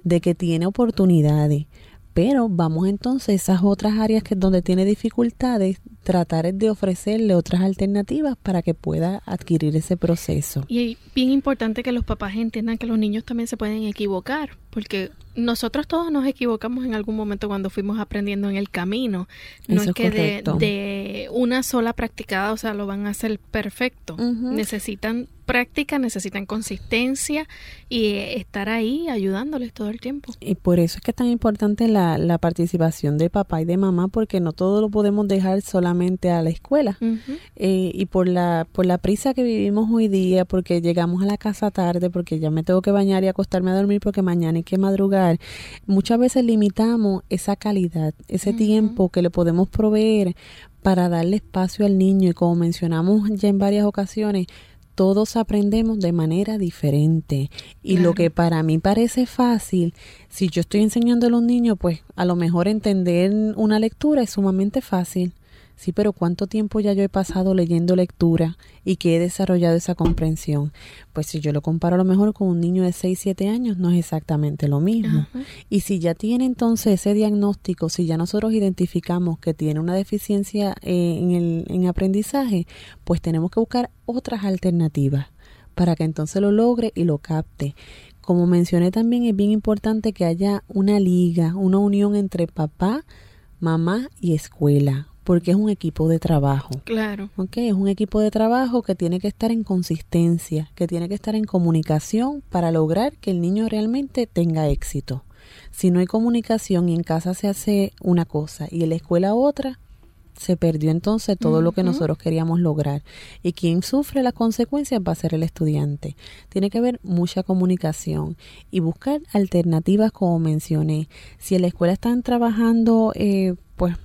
[SPEAKER 2] de que tiene oportunidades. Pero vamos entonces a esas otras áreas que donde tiene dificultades, tratar de ofrecerle otras alternativas para que pueda adquirir ese proceso.
[SPEAKER 1] Y es bien importante que los papás entiendan que los niños también se pueden equivocar, porque nosotros todos nos equivocamos en algún momento cuando fuimos aprendiendo en el camino. No es, que de, una sola practicada, o sea, lo van a hacer perfecto. Necesitan práctica, necesitan consistencia y estar ahí ayudándoles todo el tiempo.
[SPEAKER 2] Y por eso es que es tan importante la, la participación de papá y de mamá, porque no todo lo podemos dejar solamente a la escuela. Eh, y por la, por la prisa que vivimos hoy día, porque llegamos a la casa tarde, porque ya me tengo que bañar y acostarme a dormir porque mañana hay que madrugar, muchas veces limitamos esa calidad, ese tiempo que le podemos proveer para darle espacio al niño y como mencionamos ya en varias ocasiones, todos aprendemos de manera diferente y lo que para mí parece fácil, si yo estoy enseñando a los niños, pues a lo mejor entender una lectura es sumamente fácil. Sí, pero ¿cuánto tiempo ya yo he pasado leyendo lectura y que he desarrollado esa comprensión? Pues si yo lo comparo a lo mejor con un niño de 6, 7 años, no es exactamente lo mismo. Y si ya tiene entonces ese diagnóstico, si ya nosotros identificamos que tiene una deficiencia eh, en el en aprendizaje, pues tenemos que buscar otras alternativas para que entonces lo logre y lo capte. Como mencioné también, es bien importante que haya una liga, una unión entre papá, mamá y escuela porque es un equipo de trabajo.
[SPEAKER 1] Claro.
[SPEAKER 2] ¿Ok? Es un equipo de trabajo que tiene que estar en consistencia, que tiene que estar en comunicación para lograr que el niño realmente tenga éxito. Si no hay comunicación y en casa se hace una cosa y en la escuela otra, se perdió entonces todo lo que nosotros queríamos lograr. Y quien sufre las consecuencias va a ser el estudiante. Tiene que haber mucha comunicación y buscar alternativas como mencioné. Si en la escuela están trabajando, eh, pues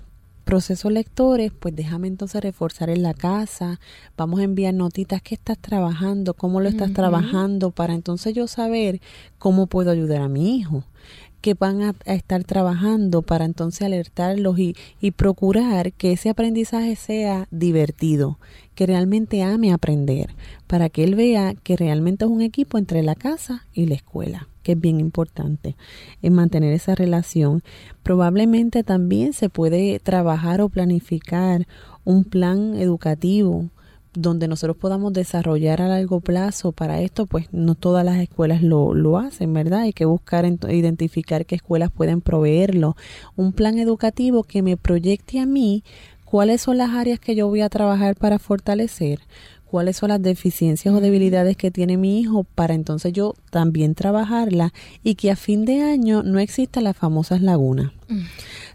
[SPEAKER 2] procesos lectores, pues déjame entonces reforzar en la casa, vamos a enviar notitas, ¿qué estás trabajando? ¿Cómo lo estás trabajando? Para entonces yo saber cómo puedo ayudar a mi hijo que van a, estar trabajando para entonces alertarlos y, y, procurar que ese aprendizaje sea divertido, que realmente ame aprender, para que él vea que realmente es un equipo entre la casa y la escuela, que es bien importante en mantener esa relación. Probablemente también se puede trabajar o planificar un plan educativo donde nosotros podamos desarrollar a largo plazo para esto, pues no todas las escuelas lo, lo hacen, ¿verdad? Hay que buscar, identificar qué escuelas pueden proveerlo. Un plan educativo que me proyecte a mí cuáles son las áreas que yo voy a trabajar para fortalecer, cuáles son las deficiencias o debilidades que tiene mi hijo para entonces yo también trabajarla y que a fin de año no existan las famosas lagunas, mm.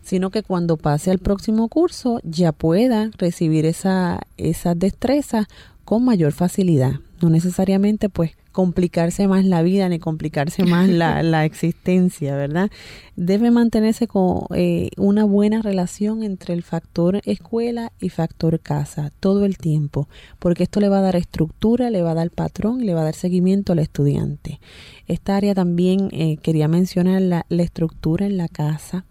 [SPEAKER 2] sino que cuando pase al próximo curso ya pueda recibir esa, esas destrezas con mayor facilidad. No necesariamente pues complicarse más la vida ni complicarse más la, existencia, ¿verdad? Debe mantenerse con eh, una buena relación entre el factor escuela y factor casa todo el tiempo, porque esto le va a dar estructura, le va a dar patrón y le va a dar seguimiento al estudiante. Esta área también eh, quería mencionar la, la estructura en la casa.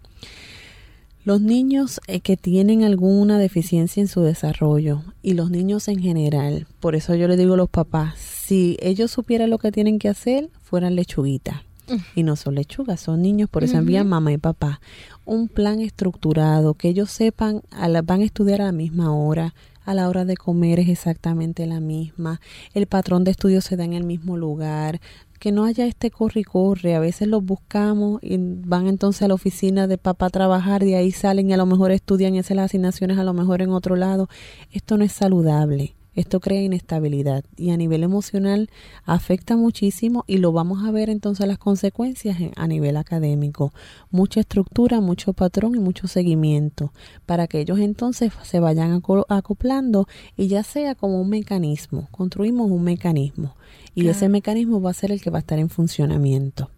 [SPEAKER 2] Los niños eh, que tienen alguna deficiencia en su desarrollo y los niños en general, por eso yo le digo a los papás, si ellos supieran lo que tienen que hacer, fueran lechuguitas. Mm. Y no son lechugas, son niños, por eso envían mamá y papá. Un plan estructurado, que ellos sepan, a van a estudiar a la misma hora, a la hora de comer es exactamente la misma, el patrón de estudio se da en el mismo lugar, que no haya este corre y corre, a veces los buscamos y van entonces a la oficina de papá a trabajar, de ahí salen y a lo mejor estudian y hacen las asignaciones a lo mejor en otro lado. Esto no es saludable. Esto crea inestabilidad y a nivel emocional afecta muchísimo y lo vamos a ver entonces las consecuencias a nivel académico. Mucha estructura, mucho patrón y mucho seguimiento para que ellos entonces se vayan acoplando y ya sea como un mecanismo. Construimos un mecanismo y ese mecanismo va a ser el que va a estar en funcionamiento.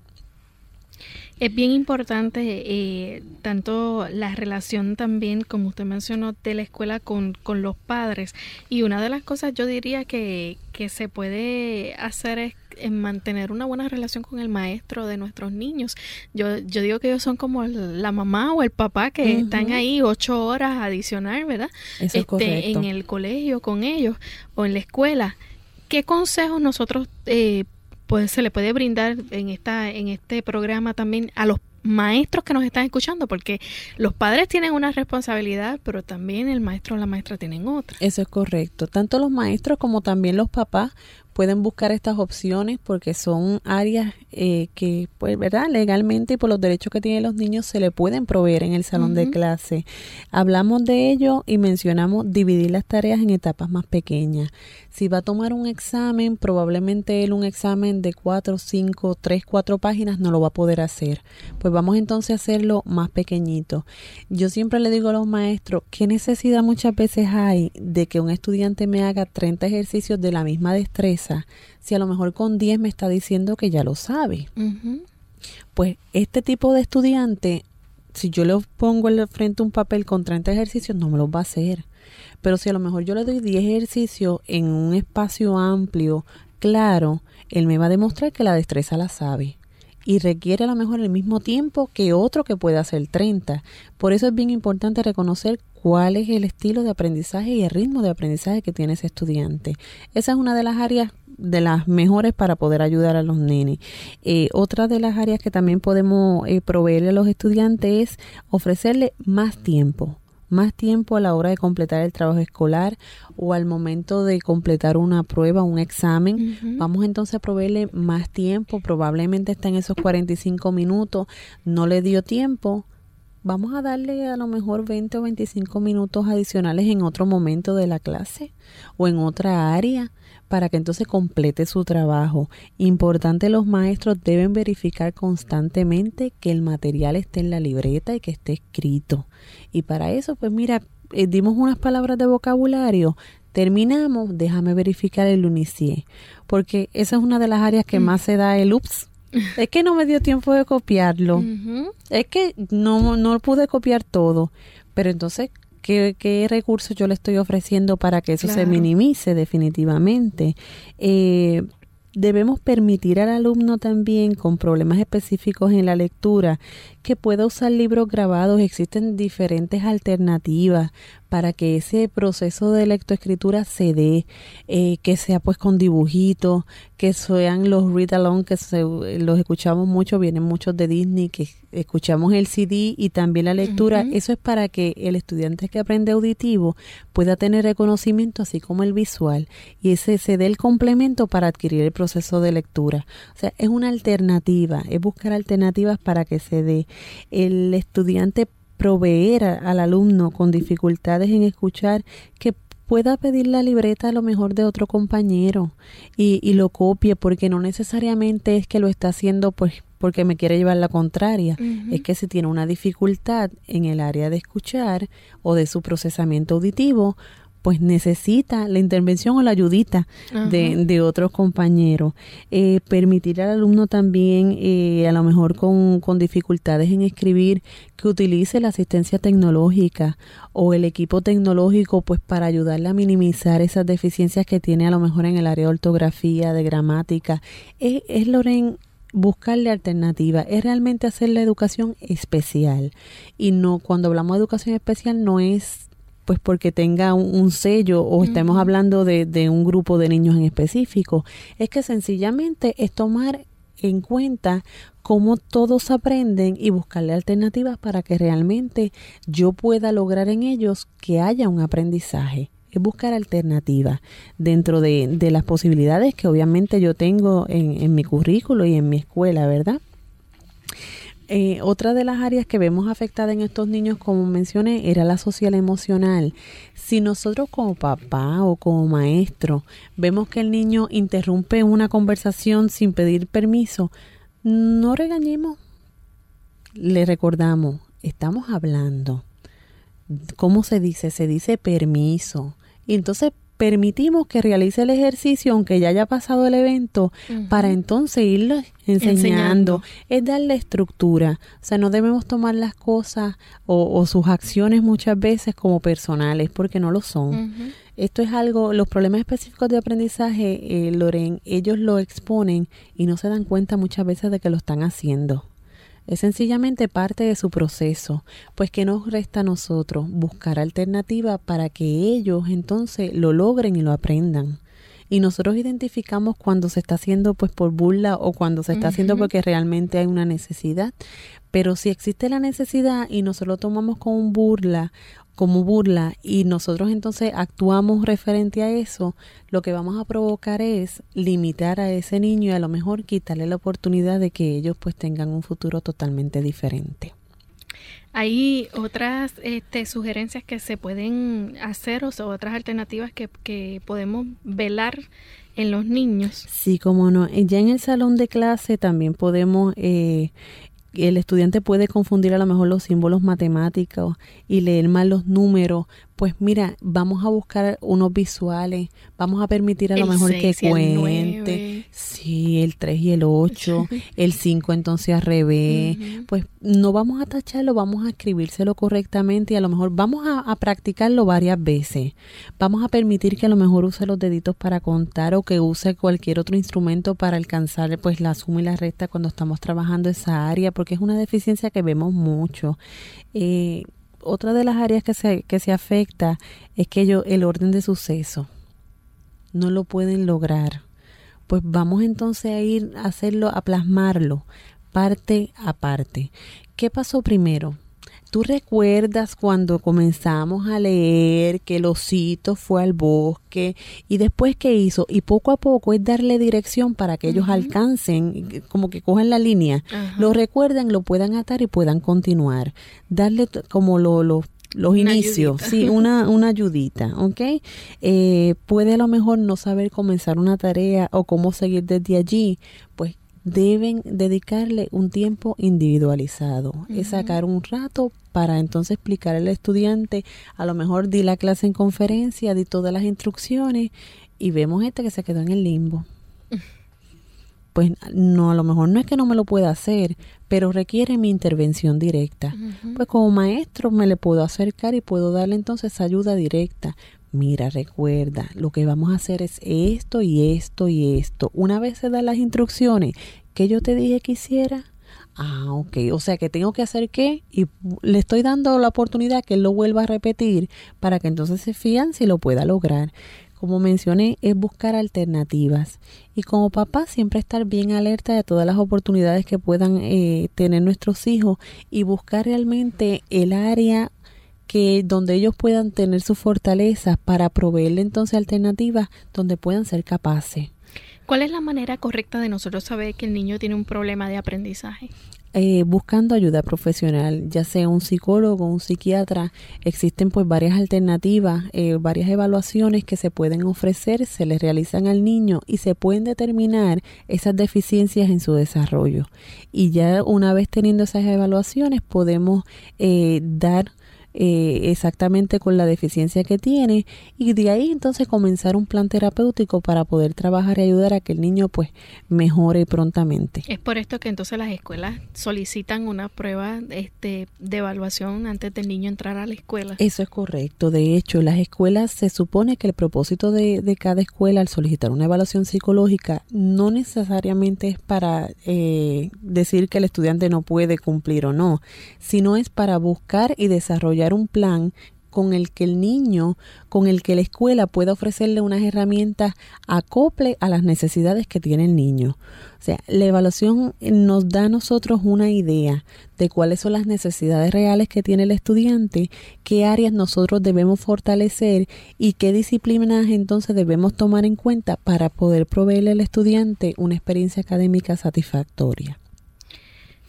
[SPEAKER 1] Es bien importante eh, tanto la relación también, como usted mencionó, de la escuela con, con los padres. Y una de las cosas yo diría que, que se puede hacer es mantener una buena relación con el maestro de nuestros niños. Yo, yo digo que ellos son como la mamá o el papá que están ahí ocho horas adicional, ¿verdad? este, en el colegio con ellos o en la escuela. ¿Qué consejos nosotros eh, pues se le puede brindar en esta en este programa también a los maestros que nos están escuchando, porque los padres tienen una responsabilidad, pero también el maestro o la maestra tienen otra.
[SPEAKER 2] Eso es correcto. Tanto los maestros como también los papás pueden buscar estas opciones porque son áreas eh, que, pues, ¿verdad? Legalmente y por los derechos que tienen los niños se le pueden proveer en el salón de clase. Hablamos de ello y mencionamos dividir las tareas en etapas más pequeñas. Si va a tomar un examen, probablemente él un examen de cuatro, cinco, tres, cuatro páginas no lo va a poder hacer. Pues vamos entonces a hacerlo más pequeñito. Yo siempre le digo a los maestros, ¿qué necesidad muchas veces hay de que un estudiante me haga 30 ejercicios de la misma destreza si a lo mejor con 10 me está diciendo que ya lo sabe? Pues este tipo de estudiante, si yo le pongo el frente un papel con 30 ejercicios, no me los va a hacer. Pero si a lo mejor yo le doy 10 ejercicios en un espacio amplio, claro, él me va a demostrar que la destreza la sabe y requiere a lo mejor el mismo tiempo que otro que puede hacer 30. Por eso es bien importante reconocer cuál es el estilo de aprendizaje y el ritmo de aprendizaje que tiene ese estudiante. Esa es una de las áreas de las mejores para poder ayudar a los nenes. Eh, otra de las áreas que también podemos eh, proveerle a los estudiantes es ofrecerle más tiempo más tiempo a la hora de completar el trabajo escolar o al momento de completar una prueba, un examen. Vamos entonces a proveerle más tiempo, probablemente está en esos 45 minutos, no le dio tiempo. Vamos a darle a lo mejor 20 o 25 minutos adicionales en otro momento de la clase o en otra área para que entonces complete su trabajo. Importante, los maestros deben verificar constantemente que el material esté en la libreta y que esté escrito. Y para eso, pues mira, eh, dimos unas palabras de vocabulario, terminamos, déjame verificar el UNICIE, porque esa es una de las áreas que mm. más se da el UPS. Es que no me dio tiempo de copiarlo. Es que no, no pude copiar todo. Pero entonces ¿qué, qué recursos yo le estoy ofreciendo para que eso se minimice definitivamente? Eh, debemos permitir al alumno también con problemas específicos en la lectura que pueda usar libros grabados. Existen diferentes alternativas para que ese proceso de lectoescritura se dé, eh, que sea pues con dibujitos, que sean los read along, que los escuchamos mucho, vienen muchos de Disney, que escuchamos el CD y también la lectura. Eso es para que el estudiante que aprende auditivo pueda tener reconocimiento así como el visual y ese se dé el complemento para adquirir el proceso de lectura. O sea, es una alternativa, es buscar alternativas para que se dé. El estudiante proveer al alumno con dificultades en escuchar que pueda pedir la libreta a lo mejor de otro compañero y, y, lo copie porque no necesariamente es que lo está haciendo pues porque me quiere llevar la contraria. Es que si tiene una dificultad en el área de escuchar o de su procesamiento auditivo pues necesita la intervención o la ayudita de, de, otros compañeros. Eh, permitir al alumno también, eh, a lo mejor con, con dificultades en escribir, que utilice la asistencia tecnológica o el equipo tecnológico, pues para ayudarle a minimizar esas deficiencias que tiene a lo mejor en el área de ortografía, de gramática. Es, es Loren, buscarle alternativa, es realmente hacer la educación especial. Y no, cuando hablamos de educación especial, no es pues porque tenga un, sello o estemos hablando de, de, un grupo de niños en específico. Es que sencillamente es tomar en cuenta cómo todos aprenden y buscarle alternativas para que realmente yo pueda lograr en ellos que haya un aprendizaje. Es buscar alternativas dentro de, de las posibilidades que obviamente yo tengo en, en mi currículo y en mi escuela, ¿verdad? Eh, otra de las áreas que vemos afectada en estos niños, como mencioné, era la social emocional. Si nosotros como papá o como maestro vemos que el niño interrumpe una conversación sin pedir permiso, no regañemos. Le recordamos, estamos hablando. ¿Cómo se dice? Se dice permiso. Y entonces permitimos que realice el ejercicio aunque ya haya pasado el evento para entonces irlo enseñando. Es darle estructura. O sea, no debemos tomar las cosas o, sus acciones muchas veces como personales porque no lo son. Esto es algo, los problemas específicos de aprendizaje, eh, Loren, ellos lo exponen y no se dan cuenta muchas veces de que lo están haciendo. Es sencillamente parte de su proceso, pues que nos resta a nosotros buscar alternativas para que ellos entonces lo logren y lo aprendan. Y nosotros identificamos cuando se está haciendo pues por burla o cuando se está haciendo porque realmente hay una necesidad. Pero si existe la necesidad y nosotros lo tomamos como burla como burla y nosotros entonces actuamos referente a eso, lo que vamos a provocar es limitar a ese niño y a lo mejor quitarle la oportunidad de que ellos pues tengan un futuro totalmente diferente.
[SPEAKER 1] Hay otras este, sugerencias que se pueden hacer o otras alternativas que, que podemos velar en los niños.
[SPEAKER 2] Sí, como no. Ya en el salón de clase también podemos eh, el estudiante puede confundir a lo mejor los símbolos matemáticos y leer mal los números, pues mira, vamos a buscar unos visuales, vamos a permitir a lo mejor que cuente, sí, el 3 y el 8, el 5 entonces al revés, pues no vamos a tacharlo, vamos a escribírselo correctamente y a lo mejor vamos a, a, practicarlo varias veces, vamos a permitir que a lo mejor use los deditos para contar o que use cualquier otro instrumento para alcanzar pues la suma y la resta cuando estamos trabajando esa área, porque es una deficiencia que vemos mucho. Eh, otra de las áreas que se, que se afecta es que ellos, el orden de suceso, no lo pueden lograr. Pues vamos entonces a ir a hacerlo, a plasmarlo, parte a parte. ¿Qué pasó primero? ¿Tú recuerdas cuando comenzamos a leer que el osito fue al bosque y después qué hizo? Y poco a poco es darle dirección para que ellos alcancen, como que cojan la línea, lo recuerden, lo puedan atar y puedan continuar. Darle como lo, los inicios, sí, una, una ayudita, ¿ok? Eh, puede a lo mejor no saber comenzar una tarea o cómo seguir desde allí, pues deben dedicarle un tiempo individualizado, es sacar un rato para entonces explicar al estudiante, a lo mejor di la clase en conferencia, di todas las instrucciones y vemos este que se quedó en el limbo. pues no, a lo mejor no es que no me lo pueda hacer, pero requiere mi intervención directa. Pues como maestro me le puedo acercar y puedo darle entonces ayuda directa. Mira, recuerda, lo que vamos a hacer es esto y esto y esto. Una vez se dan las instrucciones que yo te dije que hiciera, Ah, ok. O sea que tengo que hacer qué y le estoy dando la oportunidad que él lo vuelva a repetir para que entonces se fían si lo pueda lograr. Como mencioné, es buscar alternativas y como papá siempre estar bien alerta de todas las oportunidades que puedan eh, tener nuestros hijos y buscar realmente el área que donde ellos puedan tener sus fortalezas para proveerle entonces alternativas donde puedan ser capaces.
[SPEAKER 1] ¿Cuál es la manera correcta de nosotros saber que el niño tiene un problema de aprendizaje?
[SPEAKER 2] Eh, buscando ayuda profesional, ya sea un psicólogo, un psiquiatra, existen pues varias alternativas, eh, varias evaluaciones que se pueden ofrecer, se les realizan al niño y se pueden determinar esas deficiencias en su desarrollo. Y ya una vez teniendo esas evaluaciones podemos eh, dar eh, exactamente con la deficiencia que tiene y de ahí entonces comenzar un plan terapéutico para poder trabajar y ayudar a que el niño pues mejore prontamente.
[SPEAKER 1] Es por esto que entonces las escuelas solicitan una prueba este, de evaluación antes del niño entrar a la escuela.
[SPEAKER 2] Eso es correcto. De hecho, las escuelas se supone que el propósito de, de cada escuela al solicitar una evaluación psicológica no necesariamente es para eh, decir que el estudiante no puede cumplir o no, sino es para buscar y desarrollar un plan con el que el niño, con el que la escuela pueda ofrecerle unas herramientas acople a las necesidades que tiene el niño. O sea, la evaluación nos da a nosotros una idea de cuáles son las necesidades reales que tiene el estudiante, qué áreas nosotros debemos fortalecer y qué disciplinas entonces debemos tomar en cuenta para poder proveerle al estudiante una experiencia académica satisfactoria.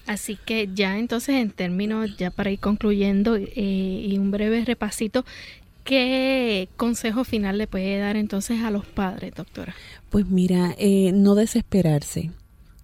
[SPEAKER 1] Así que ya entonces en términos, ya para ir concluyendo eh, y un breve repasito, ¿qué consejo final le puede dar entonces a los padres, doctora?
[SPEAKER 2] Pues mira, eh, no desesperarse.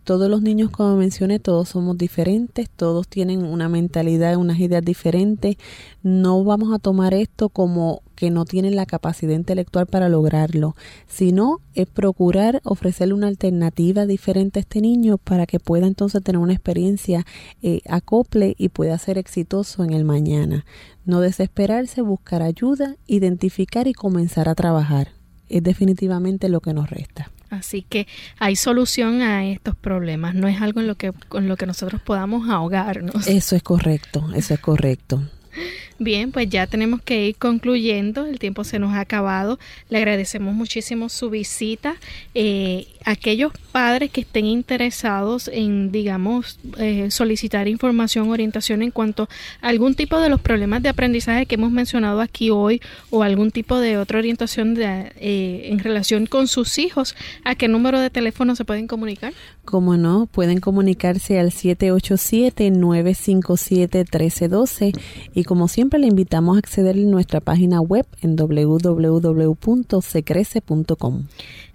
[SPEAKER 2] Todos los niños, como mencioné, todos somos diferentes, todos tienen una mentalidad, unas ideas diferentes. No vamos a tomar esto como que no tienen la capacidad intelectual para lograrlo, sino es procurar ofrecerle una alternativa diferente a este niño para que pueda entonces tener una experiencia eh, acople y pueda ser exitoso en el mañana. No desesperarse, buscar ayuda, identificar y comenzar a trabajar. Es definitivamente lo que nos resta.
[SPEAKER 1] Así que hay solución a estos problemas, no es algo en lo que con lo que nosotros podamos ahogarnos.
[SPEAKER 2] Eso es correcto, eso es correcto.
[SPEAKER 1] Bien, pues ya tenemos que ir concluyendo, el tiempo se nos ha acabado. Le agradecemos muchísimo su visita. Eh, aquellos padres que estén interesados en, digamos, eh, solicitar información, orientación en cuanto a algún tipo de los problemas de aprendizaje que hemos mencionado aquí hoy o algún tipo de otra orientación de, eh, en relación con sus hijos, ¿a qué número de teléfono se pueden comunicar?
[SPEAKER 2] Como no, pueden comunicarse al 787-957-1312 y como siempre le invitamos a acceder a nuestra página web en www.secrece.com.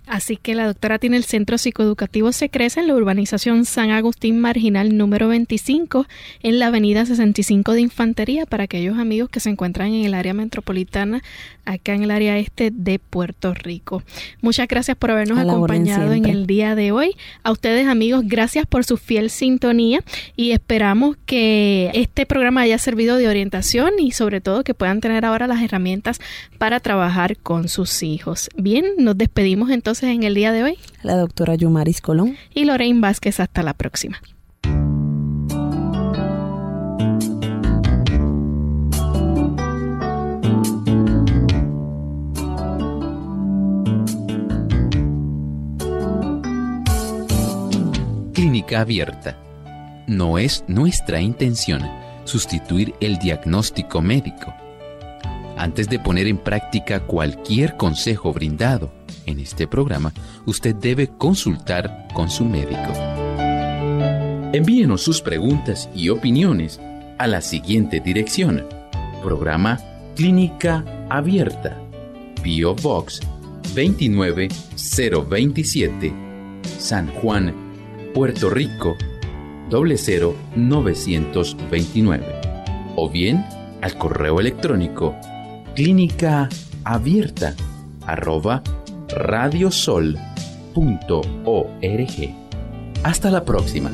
[SPEAKER 1] Así que la doctora tiene el Centro Psicoeducativo Se Crece en la urbanización San Agustín Marginal número 25 en la avenida 65 de Infantería para aquellos amigos que se encuentran en el área metropolitana acá en el área este de Puerto Rico. Muchas gracias por habernos acompañado en el día de hoy. A ustedes amigos, gracias por su fiel sintonía y esperamos que este programa haya servido de orientación y sobre todo que puedan tener ahora las herramientas para trabajar con sus hijos. Bien, nos despedimos entonces en el día de hoy?
[SPEAKER 2] La doctora Yumaris Colón.
[SPEAKER 1] Y Lorraine Vázquez. Hasta la próxima.
[SPEAKER 7] Clínica abierta. No es nuestra intención sustituir el diagnóstico médico. Antes de poner en práctica cualquier consejo brindado, en este programa, usted debe consultar con su médico. Envíenos sus preguntas y opiniones a la siguiente dirección. Programa Clínica Abierta. Bio Box 29027. San Juan, Puerto Rico 00929. O bien al correo electrónico clínica abierta radiosol.org. Hasta la próxima.